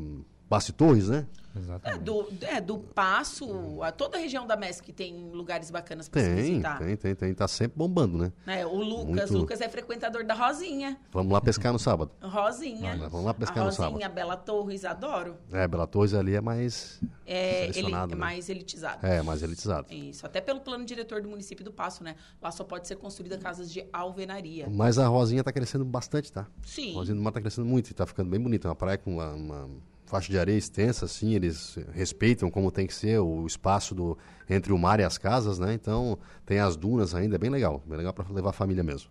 [SPEAKER 13] Passe Torres, né?
[SPEAKER 1] É,
[SPEAKER 6] Exatamente.
[SPEAKER 1] do, é, do Passo, a toda a região da MESC tem lugares bacanas pra se
[SPEAKER 13] Tem,
[SPEAKER 1] visitar.
[SPEAKER 13] tem, tem, tem. Tá sempre bombando, né?
[SPEAKER 1] É, o Lucas,
[SPEAKER 13] Muito.
[SPEAKER 1] Lucas é frequentador da Rosinha.
[SPEAKER 13] Vamos lá pescar no sábado.
[SPEAKER 1] Rosinha.
[SPEAKER 13] Olha, vamos lá pescar
[SPEAKER 1] a
[SPEAKER 13] no
[SPEAKER 1] Rosinha,
[SPEAKER 13] sábado.
[SPEAKER 1] Bela Torres, adoro.
[SPEAKER 13] É, Bela Torres ali é mais
[SPEAKER 1] É, ele
[SPEAKER 13] selecionado,
[SPEAKER 1] é
[SPEAKER 13] né?
[SPEAKER 1] mais elitizado.
[SPEAKER 13] É, mais elitizado.
[SPEAKER 1] Isso, até pelo plano diretor do município do Passo, né? Lá só pode ser construída casas de alvenaria.
[SPEAKER 13] Mas a Rosinha tá crescendo bastante, tá?
[SPEAKER 1] Sim.
[SPEAKER 13] A Rosinha do Mar tá crescendo muito e tá ficando bem bonita. É uma praia com uma, uma faixa de areia extensa, assim, eles respeitam como tem que ser o espaço do, entre o mar e as casas, né? Então tem as dunas ainda, é bem legal. Bem legal para levar a família mesmo.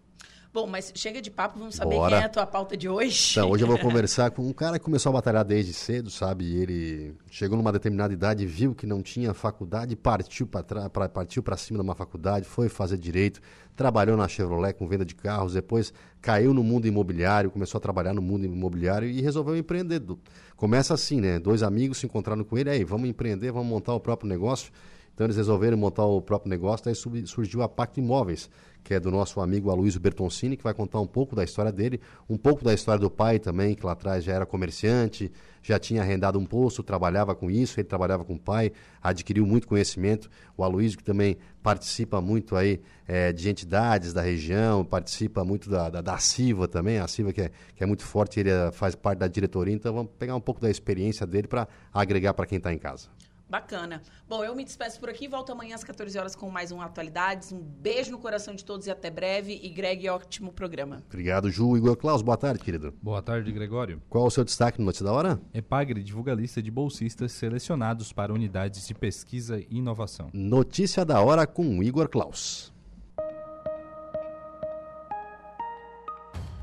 [SPEAKER 1] Bom, mas chega de papo, vamos saber
[SPEAKER 13] Bora.
[SPEAKER 1] quem é a tua pauta de hoje.
[SPEAKER 13] Então, hoje eu vou conversar com um cara que começou a batalhar desde cedo, sabe? E ele chegou numa determinada idade, viu que não tinha faculdade, partiu para partiu para cima de uma faculdade, foi fazer direito, trabalhou na Chevrolet com venda de carros, depois caiu no mundo imobiliário, começou a trabalhar no mundo imobiliário e resolveu empreender. Começa assim, né? Dois amigos se encontraram com ele, aí, vamos empreender, vamos montar o próprio negócio. Então eles resolveram montar o próprio negócio, daí surgiu a Pacto Imóveis, que é do nosso amigo Aloysio Bertoncini, que vai contar um pouco da história dele, um pouco da história do pai também, que lá atrás já era comerciante, já tinha arrendado um posto, trabalhava com isso, ele trabalhava com o pai, adquiriu muito conhecimento. O Aloysio que também participa muito aí eh, de entidades da região, participa muito da, da, da CIVA também, a CIVA que é, que é muito forte, ele eh, faz parte da diretoria, então vamos pegar um pouco da experiência dele para agregar para quem está em casa.
[SPEAKER 1] Bacana. Bom, eu me despeço por aqui, volto amanhã às 14 horas com mais um Atualidades. Um beijo no coração de todos e até breve. E Greg, ótimo programa.
[SPEAKER 13] Obrigado, Ju. Igor Klaus, boa tarde, querido.
[SPEAKER 6] Boa tarde, Gregório.
[SPEAKER 13] Qual o seu destaque no Notícia da Hora?
[SPEAKER 6] Epagre divulga a lista de bolsistas selecionados para unidades de pesquisa e inovação.
[SPEAKER 13] Notícia da Hora com Igor Klaus.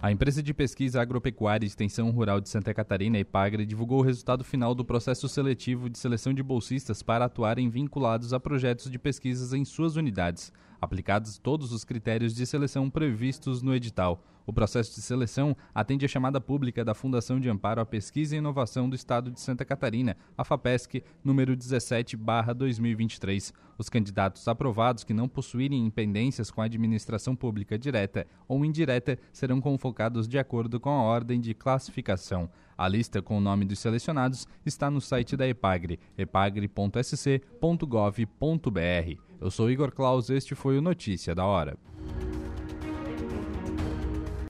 [SPEAKER 6] A empresa de pesquisa agropecuária e extensão rural de Santa Catarina, Epagre, divulgou o resultado final do processo seletivo de seleção de bolsistas para atuarem vinculados a projetos de pesquisas em suas unidades, aplicados todos os critérios de seleção previstos no edital. O processo de seleção atende à chamada pública da Fundação de Amparo à Pesquisa e Inovação do Estado de Santa Catarina, a FAPESC, número 17/2023. Os candidatos aprovados que não possuírem impendências com a administração pública direta ou indireta serão convocados de acordo com a ordem de classificação. A lista com o nome dos selecionados está no site da Epagre, epagre.sc.gov.br. Eu sou Igor Claus, este foi o Notícia da Hora.